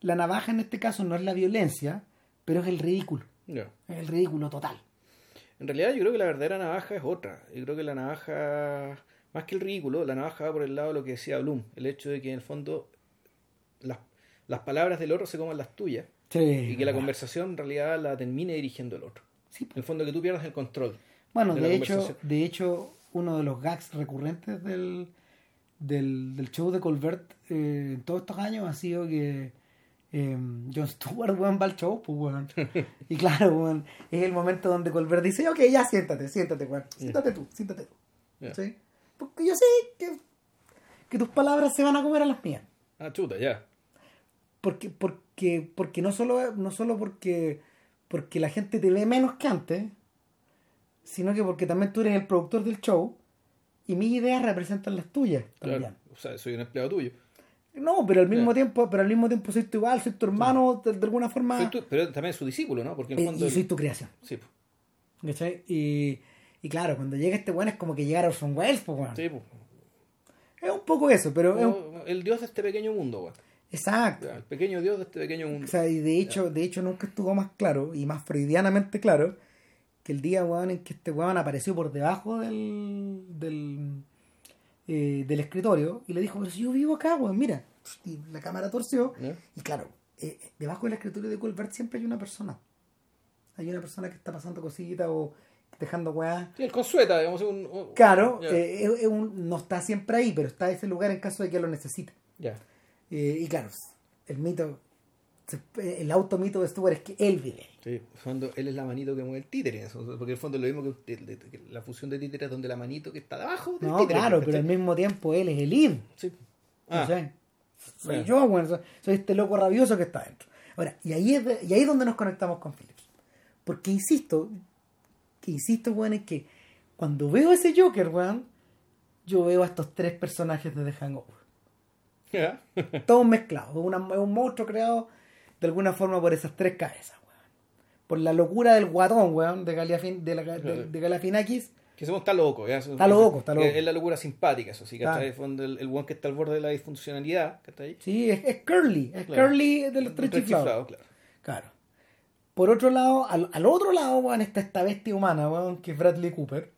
la navaja en este caso no es la violencia, pero es el ridículo. Es el ridículo total. En realidad yo creo que la verdadera navaja es otra. Yo creo que la navaja, más que el ridículo, la navaja va por el lado de lo que decía Bloom. El hecho de que en el fondo las, las palabras del otro se coman las tuyas Sí, y que la conversación en realidad la termine dirigiendo el otro. Sí, En el fondo que tú pierdas el control. Bueno, de de, hecho, de hecho, uno de los gags recurrentes del, del, del show de Colbert eh, en todos estos años ha sido que eh, Jon Stewart weón, va al show, pues weón. Y claro, weón, es el momento donde Colbert dice, ok, ya siéntate, siéntate, weón. Siéntate tú, siéntate tú. ¿Sí? Porque yo sé que, que tus palabras se van a comer a las mías. Ah, chuta, ya. Porque, porque, porque no solo, no solo porque, porque la gente te ve menos que antes, sino que porque también tú eres el productor del show y mis ideas representan las tuyas también. Claro. O sea, soy un empleado tuyo. No, pero al mismo Claro. tiempo, pero al mismo tiempo soy tu igual, soy tu hermano, de, de alguna forma. Soy tu- pero también es su discípulo, ¿no? Porque en el fondo... y soy tu creación. Sí, pues. ¿Cachai? Y, y claro, cuando llega este weón es como que llegar a Orson Welles, pues weón. Sí, pues. Es un poco eso, pero es un- Como El dios de este pequeño mundo, weón. Exacto. El pequeño dios de este pequeño mundo. O sea, y de hecho, de hecho nunca estuvo más claro y más freudianamente claro que el día weón, en que este weón apareció por debajo del, del, eh, del escritorio y le dijo, pero si yo vivo acá, weón, mira. Y la cámara torció. Y claro, eh, debajo del escritorio de Colbert siempre hay una persona. Hay una persona que está pasando cositas o dejando weá. Sí, el consueta, digamos. Un, un- Claro, eh, es un- no está siempre ahí, pero está ese lugar en caso de que lo necesite. Ya. Eh, y claro, el mito, el automito de Stewart es que él vive. Sí, fondo, él es la manito que mueve el títere. Porque en el fondo es lo mismo que, usted- la función de títere es donde la manito que está debajo del No, títere. claro, ¿cachai? pero al mismo tiempo él es el id. Sí. Ah. Soy Bueno. yo, bueno, soy, soy este loco rabioso que está dentro. Ahora, y ahí es, de- y ahí es donde nos conectamos con Phillips. Porque insisto, que insisto, weón, es que cuando veo ese Joker, weón, yo veo a estos tres personajes de The Hangover. ya. Todos mezclados. Es un monstruo creado de alguna forma por esas tres cabezas, weón. Por la locura del guatón, weón, de, Galiafin, de, la, de, de Galifianakis. Que somos está loco. ya, Está loco, está loco. Es la locura simpática, eso sí. que está el fondo el, one que está al borde de la disfuncionalidad. que está ahí. Sí, es, es Curly. Es Claro. Curly de los tres Tres chiflados. claro. Claro. Por otro lado, al, al otro lado, weón, está esta bestia humana, weón, que es Bradley Cooper.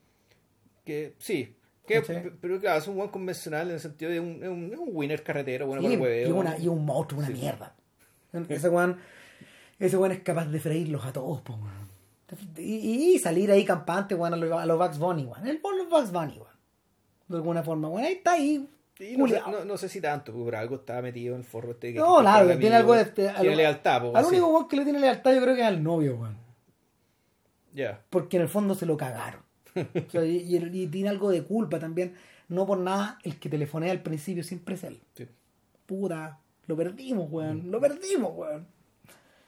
Que sí. Que- pero claro, es un buen convencional en el sentido de un, un, winner carretero, bueno, Sí, para el y, hueveo. una- y un monstruo, una mierda. Ese weón, ese weón es capaz de freírlos a todos, po, weón. Y, y salir ahí campante, weón, a los a los Bugs Bunny, weón. El los Bugs Bunny, weón. De alguna forma, weón. Ahí está ahí. Y no, sé, culiao. no, no sé si tanto, porque por algo estaba metido en el forro este que No, para tiene algo de. a Tiene lo- lealtad, pues, Al así. único weón que le tiene lealtad, yo creo que es al novio, weón. Ya. Porque en el fondo se lo cagaron. O sea, y, y- y tiene algo de culpa también. No por nada, el que telefonea al principio siempre es él. Sí. Puta, lo perdimos, weón. Lo perdimos, weón.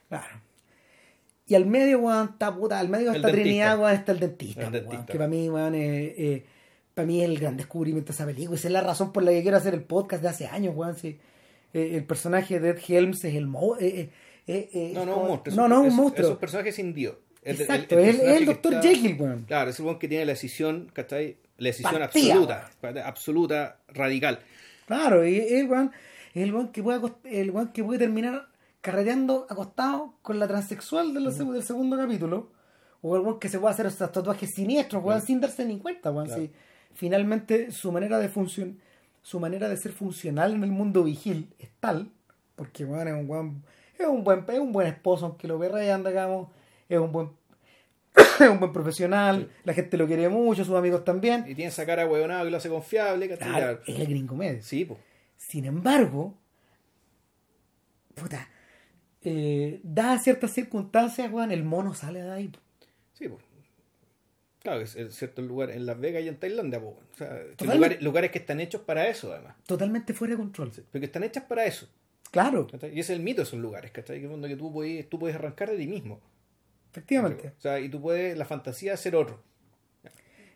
Claro. Y al medio, weón, está puta. Al medio dentista. Trinidad, weón, está el dentista. El weón, que para mí, weón, eh, eh, para mí es el gran descubrimiento de esa película. Esa es la razón por la que quiero hacer el podcast de hace años, weón. sí. Eh, el personaje de Ed Helms es el mo eh, eh, eh, eh, No, no, un monstruo. No, no, un monstruo. Es un personaje sin Dios. El- Exacto, es el- el está- Jekyll, weón. Claro, es el weón que tiene la decisión, ¿cachai? La decisión absoluta, absoluta, radical. Claro, y el weón, es el weón que puede el weón que puede terminar carreteando acostado con la transexual del, seg- del segundo capítulo. O el weón que se puede hacer estos tatuajes siniestros, weón, sin darse ni cuenta, weón. Claro. si finalmente su manera de función, su manera de ser funcional en el mundo vigil es tal, porque weón es un weón, es un buen, es un buen esposo, aunque lo anda, digamos, es un buen es un buen profesional, la gente lo quiere mucho, sus amigos también. Y tiene esa cara huevonada que lo hace confiable, Claro. es el gringo medio. Sí, pues. Sin embargo, puta, eh, dadas ciertas circunstancias, weón, el mono sale de ahí. Sí, pues. Claro, es, cierto lugar en Las Vegas y en Tailandia. O sea, que lugares, lugares que están hechos para eso, además. Totalmente fuera de control. Porque están hechas para eso. Claro, ¿cachai? Y ese es el mito de esos lugares, ¿cachai? Que que tú puedes, tú puedes arrancar de ti mismo. efectivamente. O sea, y tú puedes, la fantasía de ser otro.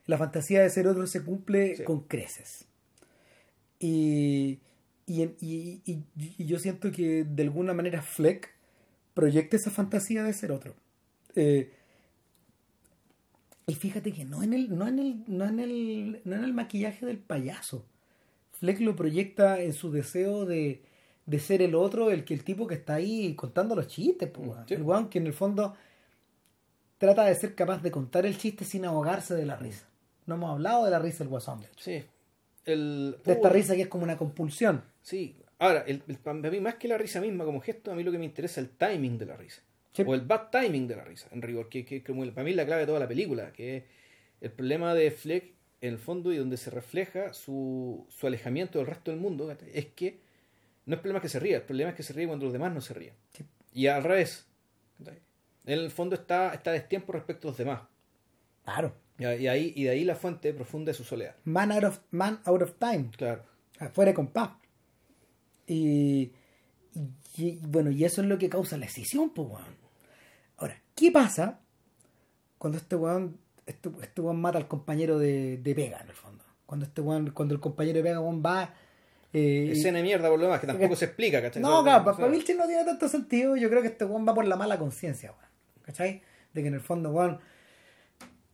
La fantasía de ser otro se cumple Sí. con creces. Y, y, en- y- y- y yo siento que de alguna manera Fleck proyecta esa fantasía de ser otro. Eh, y fíjate que no en el, no en el, no en el, no en el maquillaje del payaso. Fleck lo proyecta en su deseo de, de ser el otro, el que el tipo que está ahí contando los chistes, pues. Sí. el weón que en el fondo trata de ser capaz de contar el chiste sin ahogarse de la risa. No hemos hablado de la risa del guasón, de hecho. Sí. El, De esta Oh, risa que es como una compulsión. Sí. Ahora, el, el- para mí, más que la risa misma como gesto, a mí lo que me interesa es el timing de la risa. Sí. O el bad timing de la risa, en rigor, que, que, el- para mí es la clave de toda la película, que es el problema de Fleck, en el fondo, y donde se refleja su, su alejamiento del resto del mundo, es que no es problema que se ría, el problema es que se ríe cuando los demás no se ríen. Sí. Y al revés. En el fondo está, está a destiempo respecto a los demás. Claro. Y, ahí, y de ahí la fuente profunda de su soledad. Man out of, man out of time. Claro. Afuera de compás. Y, y, bueno, y eso es lo que causa la escisión, pues, weón. Ahora, ¿qué pasa cuando este weón, este, este weón mata al compañero de, de Vega, en el fondo? Cuando este weón, cuando el compañero de Vega, weón, va... eh, Escena de mierda por lo demás, que tampoco que- se explica, ¿cachai? No, claro, para Vilche no tiene tanto sentido. Yo creo que este weón va por la mala conciencia, weón. ¿Cachai? De que en el fondo, weón,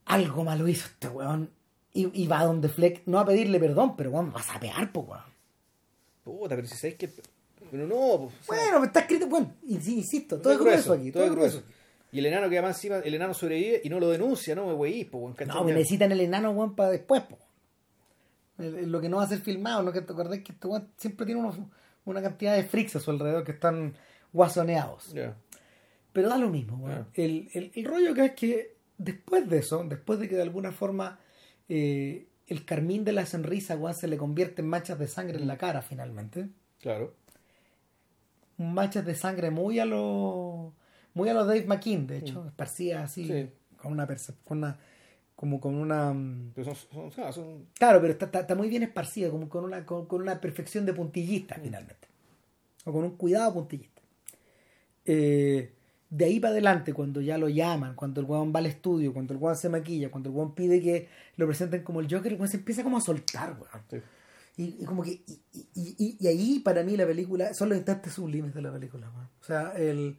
algo malo hizo este weón. Y, y va donde Fleck, no a pedirle perdón, pero weón, va a sapear, pues, weón. Puta, pero si sabéis que. Pero no, pues, o sea, Bueno, pero está escrito, bueno, ins- insisto, todo es grueso, grueso aquí, todo es grueso. Y el enano que va encima, el enano sobrevive y no lo denuncia, ¿no? Me pues, weón, ¿cachai? No, que necesitan el enano, weón, para después, po. El- Lo que no va a ser filmado, ¿no? Que te acordás que este weón siempre tiene unos- una cantidad de freaks a su alrededor que están guasoneados. Pero da lo mismo, weón. El, el, el rollo acá es que después de eso, después de que de alguna forma eh, el carmín de la sonrisa, weón, se le convierte en manchas de sangre en la cara finalmente. Claro. Manchas de sangre muy a lo muy a lo Dave McKean, de hecho, esparcidas así, Sí. con una con una como con una mm, Pero son, son, o sea, son- Claro, pero está, está, está muy bien esparcida, como con una, con, con una perfección de puntillista, finalmente. O con un cuidado puntillista. Eh, de ahí para adelante, cuando ya lo llaman, cuando el weón va al estudio, cuando el weón se maquilla, cuando el weón pide que lo presenten como el Joker, el weón se empieza como a soltar, weón. sí. Y, y como que. Y, y- y- ahí para mí la película. Son los instantes sublimes de la película, weón. O sea, el.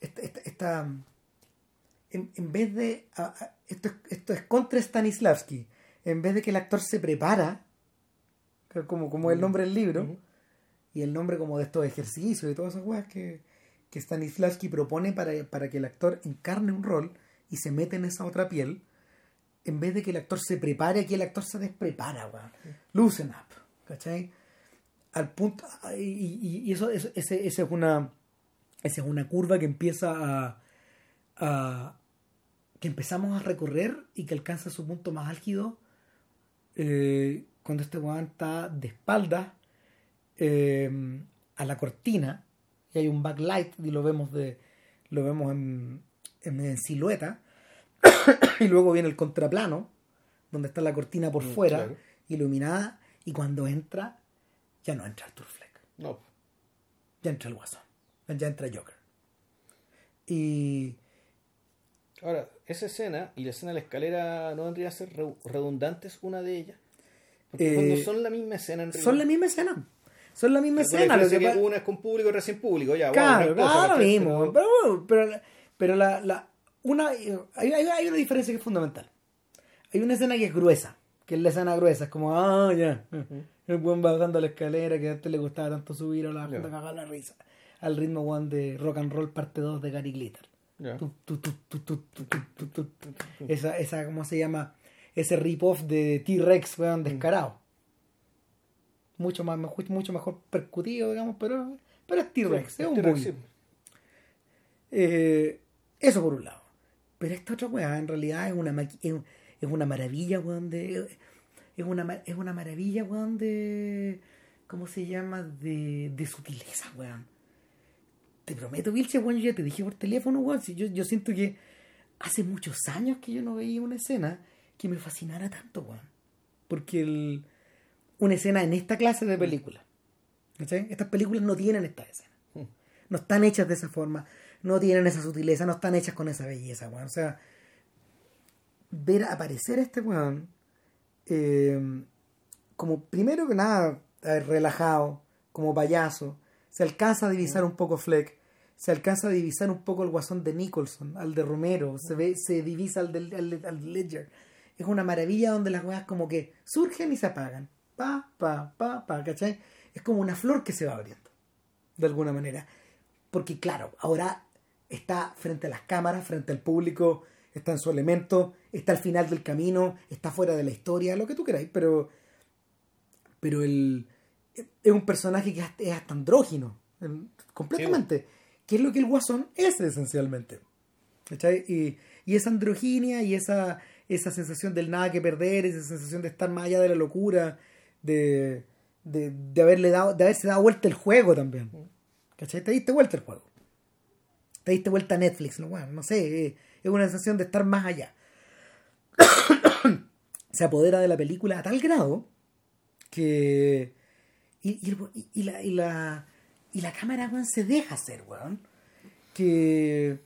Esta. esta- esta- en, en vez de. a- a- esto, es- esto es contra Stanislavski. En vez de que el actor se prepara, como, como el nombre del libro, y el nombre como de estos ejercicios y todas esas weas que, que Stanislavski propone para, para que el actor encarne un rol y se mete en esa otra piel, en vez de que el actor se prepare, aquí el actor se desprepara, weón. Loosen up, ¿cachai? Al punto, y, y- eso, eso- ese, ese es una, esa es una curva que empieza a, a- que empezamos a recorrer y que alcanza su punto más álgido eh, cuando este weón está de espaldas eh, a la cortina y hay un backlight y lo vemos de lo vemos en, en, en silueta y luego viene el contraplano donde está la cortina por Mm, fuera claro. iluminada y cuando entra ya no entra Arthur Fleck No. ya entra el Guasón ya entra Joker y Ahora, esa escena y la escena de la escalera no vendría a ser re- redundantes una de ellas. Porque Eh, cuando son la misma escena en son la misma escena son la misma escena. Lo que que una es con público y recién público. Ya, claro, wow, claro, mismo. Pero, uh, pero, pero, la, la, una, hay, hay, una diferencia que es fundamental. Hay una escena que es gruesa, que es la escena gruesa. Es como, ah, ya. El buen bajando la escalera, que antes este le gustaba tanto subir a la gente la risa. Al ritmo, one de Rock and Roll parte 2 de Gary Glitter. Esa, esa, ¿cómo se llama? Ese rip-off de T-Rex, weón, descarado. Mucho más, mejor- mucho mejor percutido, digamos, pero, pero es T-Rex, Sí, es un sí. Eh, eso por un lado. Pero esta otra weá en realidad es una es, es una maravilla, weón, de. Es una, es una maravilla, weón, de. ¿Cómo se llama? De, de sutileza, weón. Te prometo, Vilche, weón, yo ya te dije por teléfono, weón. Si yo, yo siento que hace muchos años que yo no veía una escena que me fascinara tanto, weón. Porque el, una escena en esta clase de película. Estas películas no tienen esta escena. No están hechas de esa forma, no tienen esa sutileza, no están hechas con esa belleza, weón. O sea, ver aparecer a este weón eh, como primero que nada relajado, como payaso, se alcanza a divisar un poco Fleck, se alcanza a divisar un poco el guasón de Nicholson, al de Romero, se ve, se divisa al de Ledger. Es una maravilla donde las weas como que surgen y se apagan. Pa, pa, pa, pa, ¿cachai? Es como una flor que se va abriendo, de alguna manera. Porque claro, ahora está frente a las cámaras, frente al público, está en su elemento, está al final del camino, está fuera de la historia, lo que tú queráis, pero pero el es un personaje que es hasta- andrógino, completamente, que es lo que el Guasón es esencialmente. ¿Cachai? Y, y esa androginia y esa, esa sensación del nada que perder, esa sensación de estar más allá de la locura, de, de, de haberle dado, de haberse dado vuelta el juego también. ¿Cachai? Te diste vuelta el juego. Te diste vuelta a Netflix, no, Bueno, no sé, eh, es una sensación de estar más allá. Se apodera de la película a tal grado que. Y, y, el- y- y la, y, la, y la cámara, weón, se deja hacer, weón. Que,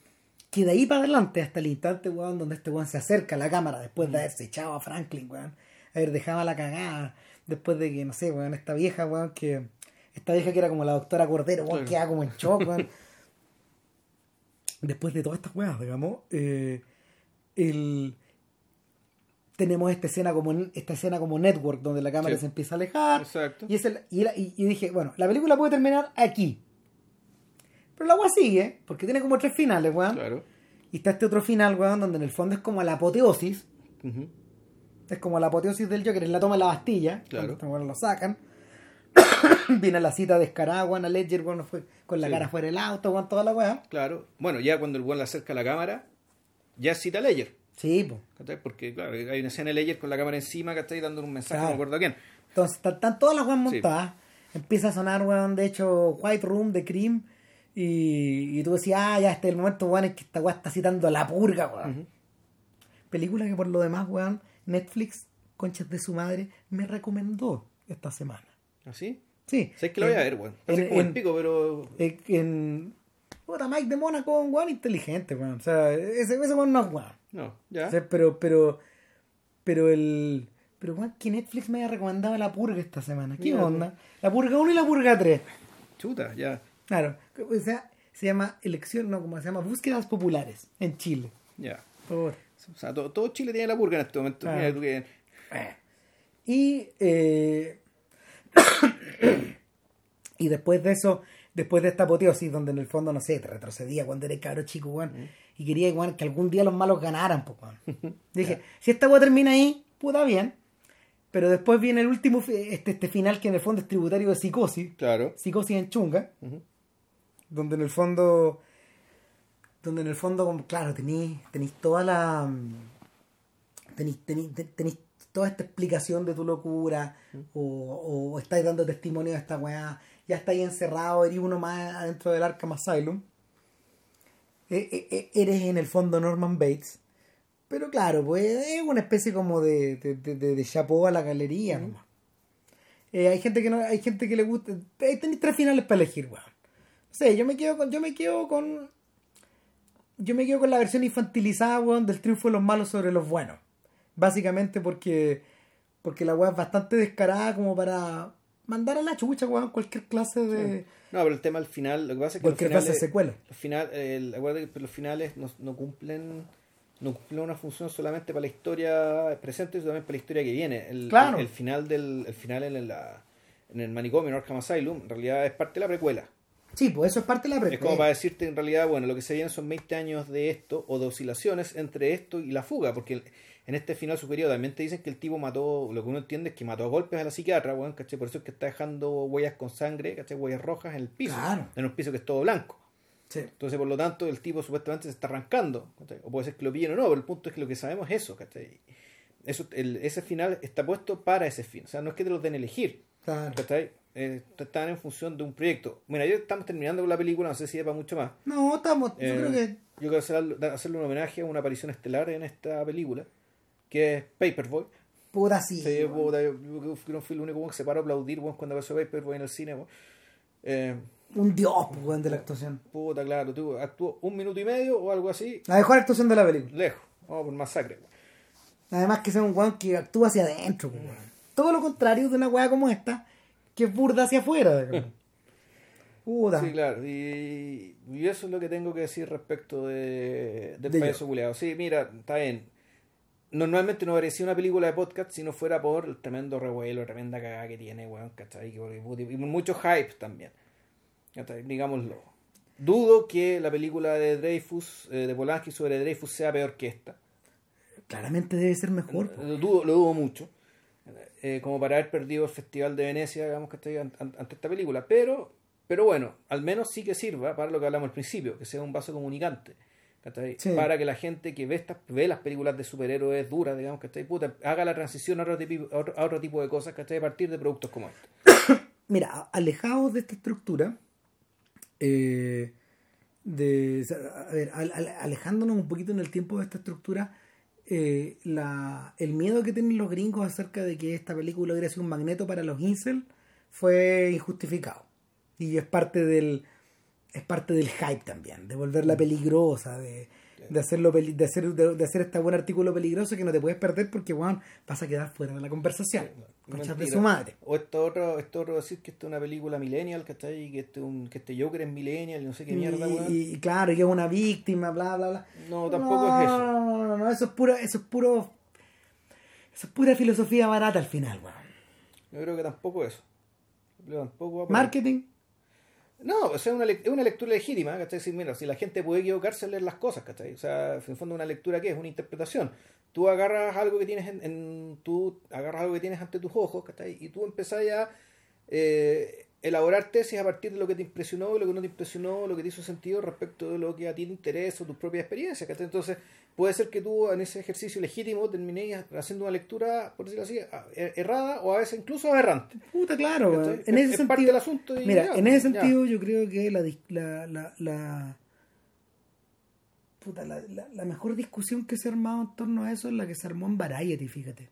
que de ahí para adelante, hasta el instante, weón, donde este weón se acerca a la cámara después de haberse echado a Franklin, weón. Haber dejado la cagada. Después de que, no sé, weón, esta vieja, weón, que. Esta vieja que era como la doctora Cordero, weón, Claro. queda como en shock, weón. Después de todas estas weas, digamos, eh, el tenemos esta escena como esta escena como network donde la cámara Sí. se empieza a alejar Exacto. y, es el- y, la- y- y dije bueno la película puede terminar aquí pero la weá sigue porque tiene como tres finales weón Claro. y está este otro final weón donde en el fondo es como la apoteosis. Es como la apoteosis del Joker en la toma de la Bastilla Claro. cuando este lo sacan viene la cita descarada weón a Ledger weón fue con la Sí. cara fuera del auto weón toda la weá Claro. Bueno, ya cuando el buen le acerca a la cámara, ya cita a Ledger. sí pues ¿cachai? Porque, claro, hay una escena de Ledger con la cámara encima, que está dando un mensaje, Claro. no me acuerdo a quién. Entonces están, todas las weas Sí. montadas. Empieza a sonar, weón, de hecho, White Room de Cream. Y, y tú decías, ah, ya este es el momento, weón, en que esta wea está citando a la purga, weón. Película que por lo demás, weón, Netflix, conchas de su madre, me recomendó esta semana. ¿Así? Sí. ¿Sabes que lo voy a ver, weón? Así como el pico, pero. En. en puta, Mike de Mónaco, un weón inteligente, weón. O sea, ese, ese weón no es weón. No, ya. O sea, pero, pero, pero el. Pero weón, que Netflix me haya recomendado la purga esta semana. ¿Qué Mira, onda? La purga 1 y la purga 3. Chuta, ya. Claro. O sea, se llama elección, no, como se llama búsquedas populares en Chile. Ya. Por favor. O sea, todo, todo Chile tiene la purga en este momento. Ah. Mira tú que- Y, eh, y después de eso, después de esta apoteosis, donde en el fondo, no sé, te retrocedía cuando eres cabro chico, weón, y quería weón, que algún día los malos ganaran, pues, weón. Dije, si esta weá termina ahí, puta bien. Pero después viene el último, este, este final que en el fondo es tributario de psicosis. Claro. Psicosis en chunga. Donde en el fondo. Donde en el fondo, como, claro, tenéis tenéis toda la. Tenéis, tenéis, te- tenéis toda esta explicación de tu locura. O, o estáis dando testimonio de esta weá. Ya estáis encerrado, eres uno más adentro del Arkham Asylum. E- e- e- eres en el fondo Norman Bates. Pero claro, pues es una especie como de, de, de, de- de chapeau a la galería nomás. Eh, hay gente que no, hay gente que le gusta. Ahí tenéis tres finales para elegir, weón. No sé, yo me quedo con, yo me quedo con. Yo me quedo con la versión infantilizada, weón, del triunfo de los malos sobre los buenos. Básicamente porque. Porque la weá es bastante descarada como para mandar a la chucha, weón, cualquier clase de. No, pero el tema al final, lo que pasa es que Cualquier los clase de secuela. los final, que los finales no, no cumplen no cumplen una función solamente para la historia presente, sino también para la historia que viene. El, Claro. el, el final del el final en, la, en el manicomio, en Arkham Asylum, en realidad es parte de la precuela. Sí, pues eso es parte de la Es como para decirte en realidad, bueno, lo que se viene son 20 años de esto o de oscilaciones entre esto y la fuga, porque en este final superior también te dicen que el tipo mató, lo que uno entiende es que mató a golpes a la psiquiatra, weón, ¿cachai? Por eso es que está dejando huellas con sangre, ¿cachai? Huellas rojas en el piso, Claro. en un piso que es todo blanco. Sí. Entonces, por lo tanto, el tipo supuestamente se está arrancando, ¿cachai? O puede ser que lo pillen o no, pero el punto es que lo que sabemos es eso, ¿cachai? Eso, el- ese final está puesto para ese fin, o sea, no es que te lo den elegir, Claro. Eh, están en función de un proyecto. Mira, ya estamos terminando con la película, no sé si es para mucho más. No, estamos. Yo Eh, creo que. yo quiero hacer- hacerle un homenaje a una aparición estelar en esta película, que es Paperboy. Puta sí. Sí, puta, yo, yo no fui el único que se paró a aplaudir weón, cuando apareció Paperboy en el cine. Eh, Un dios, pues, weón, de la actuación. puta, claro, tú actuó un minuto y medio o algo así, La mejor actuación de la película. lejos. Vamos por masacre. Además que sea un weón que actúa hacia adentro, pues. Todo lo contrario de una weá como esta, que es burda hacia afuera. Puta. Sí, claro. Y, y eso es lo que tengo que decir respecto de, del De payaso. Sí, mira, está bien. Normalmente no parecía una película de podcast si no fuera por el tremendo revuelo, tremenda cagada que tiene, weón, ¿cachai? Y, mucho hype también. ¿cachai? Digámoslo. Dudo que la película de Dreyfus, eh, de Polanski sobre Dreyfus sea peor que esta. Claramente debe ser mejor. Lo dudo, lo dudo mucho. Eh, como para haber perdido el Festival de Venecia, digamos que estoy ante, ante esta película. Pero, pero bueno, al menos sí que sirva para lo que hablamos al principio, que sea un vaso comunicante. Para que la gente que ve estas, ve las películas de superhéroes duras, digamos que puta, haga la transición a otro, tipo, a otro, a otro tipo de cosas, ¿cachai? A partir de productos como este. Mira, alejados de esta estructura, eh, de, a ver, al- al- alejándonos un poquito en el tiempo de esta estructura, eh, la, el miedo que tienen los gringos acerca de que esta película hubiera sido un magneto para los incel fue injustificado. Y es parte del es parte del hype también, de volverla peligrosa, de, de hacerlo de hacer de, de hacer este buen artículo peligroso que no te puedes perder porque weón, vas a quedar fuera de la conversación. Conchas de Mentira. su madre. O esto otro, esto otro decir que esta es una película millennial, ¿cachai? Que este, un, que este Joker es millennial y no sé qué mierda, y, y- claro, y es una víctima, bla, bla, bla. No, tampoco es eso. No, no, no, no, eso es puro, eso es puro, eso es pura filosofía barata al final, weón. Yo creo que tampoco eso. Yo que tampoco va ahí. Marketing, No, o sea, una lec- es una lectura legítima, ¿cachai? Decir, mira, si la gente puede equivocarse leer las cosas, ¿cachai? O sea, en el fondo una lectura que es una interpretación. Tú agarras algo que tienes en, en- tú agarras algo que tienes ante tus ojos, ¿cachai? Y tú empezás a eh, elaborar tesis a partir de lo que te impresionó, lo que no te impresionó, lo que te hizo sentido respecto de lo que a ti te interesa o tus propias experiencias. Entonces, puede ser que tú en ese ejercicio legítimo termines haciendo una lectura, por decirlo así, er- errada o a veces incluso aberrante. puta, claro. En Es- ese es parte sentido, del asunto y mira, ya, en ese ya. sentido yo creo que la, la, la, la, puta, la, la- la mejor discusión que se ha armado en torno a eso es la que se armó en Variety, fíjate.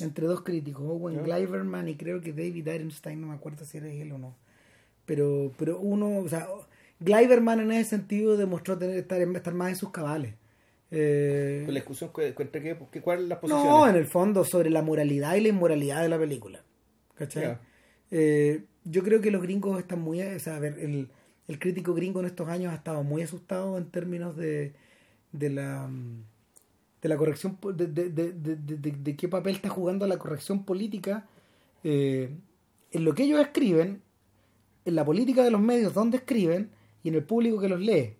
Entre dos críticos, Owen. Gleiberman y creo que David Ironstein, no me acuerdo si era él o no. Pero, pero uno, o sea, Gleiberman en ese sentido demostró tener estar, estar más en sus cabales. Eh, Con la discusión, cu- cu- entre qué, qué- ¿cuáles las posiciones? no, en el fondo, sobre la moralidad y la inmoralidad de la película. ¿Cachai? Eh, yo creo que los gringos están muy. O sea, a ver, el, el crítico gringo en estos años ha estado muy asustado en términos de, de la. mm, de la corrección. de, de, de, de, qué papel está jugando la corrección política eh, en lo que ellos escriben en la política de los medios donde escriben y en el público que los lee.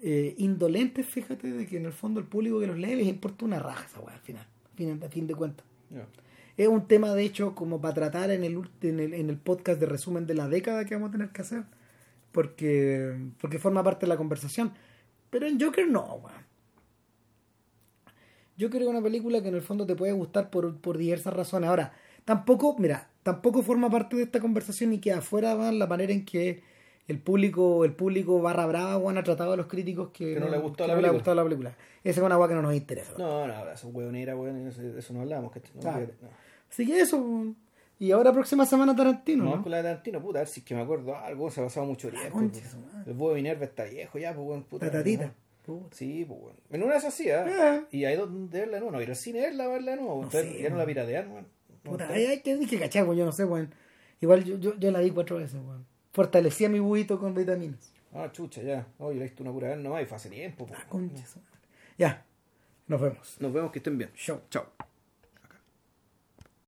Eh, indolentes, fíjate, de que en el fondo el público que los lee les importa una raja esa weá al final, a fin, a fin de cuentas. Es un tema, de hecho, como para tratar en el, en el, en el podcast de resumen de la década que vamos a tener que hacer, porque, porque forma parte de la conversación. Pero en Joker no, weón. Joker es una película que en el fondo te puede gustar por, por diversas razones. Ahora, tampoco, mira, tampoco forma parte de esta conversación y queda afuera weón, la manera en que el público, el público barra brava, weón, ha tratado a los críticos que, Que no le gustó que la no le ha gustado la película. Esa es una weá que no nos interesa. No, no, eso es huevonera, weón, eso, eso no hablamos. Que, no, Claro. no. Así que eso. Y ahora próxima semana Tarantino, No, ¿no? con la de Tarantino, puta, a ver si es que me acuerdo algo, se ha pasado mucho tiempo. pues. El de Minerva está viejo ya, pues, weón, puta. La tatita. ¿no? Puta. Sí, pues, weón. En una de esas sí, ¿eh? Y hay donde verla de nuevo, no, ir al cine verla, verla de nuevo. Entonces, sé, ya no la piratean, weón. No, Puta, está- hay, que, cachar, weón, yo no sé, weón. Igual yo, yo, yo la vi cuatro veces, weón. Fortalecía mi buito con vitaminas. Ah, chucha, ya. Oye, la he visto una pura vez nomás y fue hace tiempo. pues. Ah, concha. Ya, nos vemos. Nos vemos, que estén bien. Chau. Chao.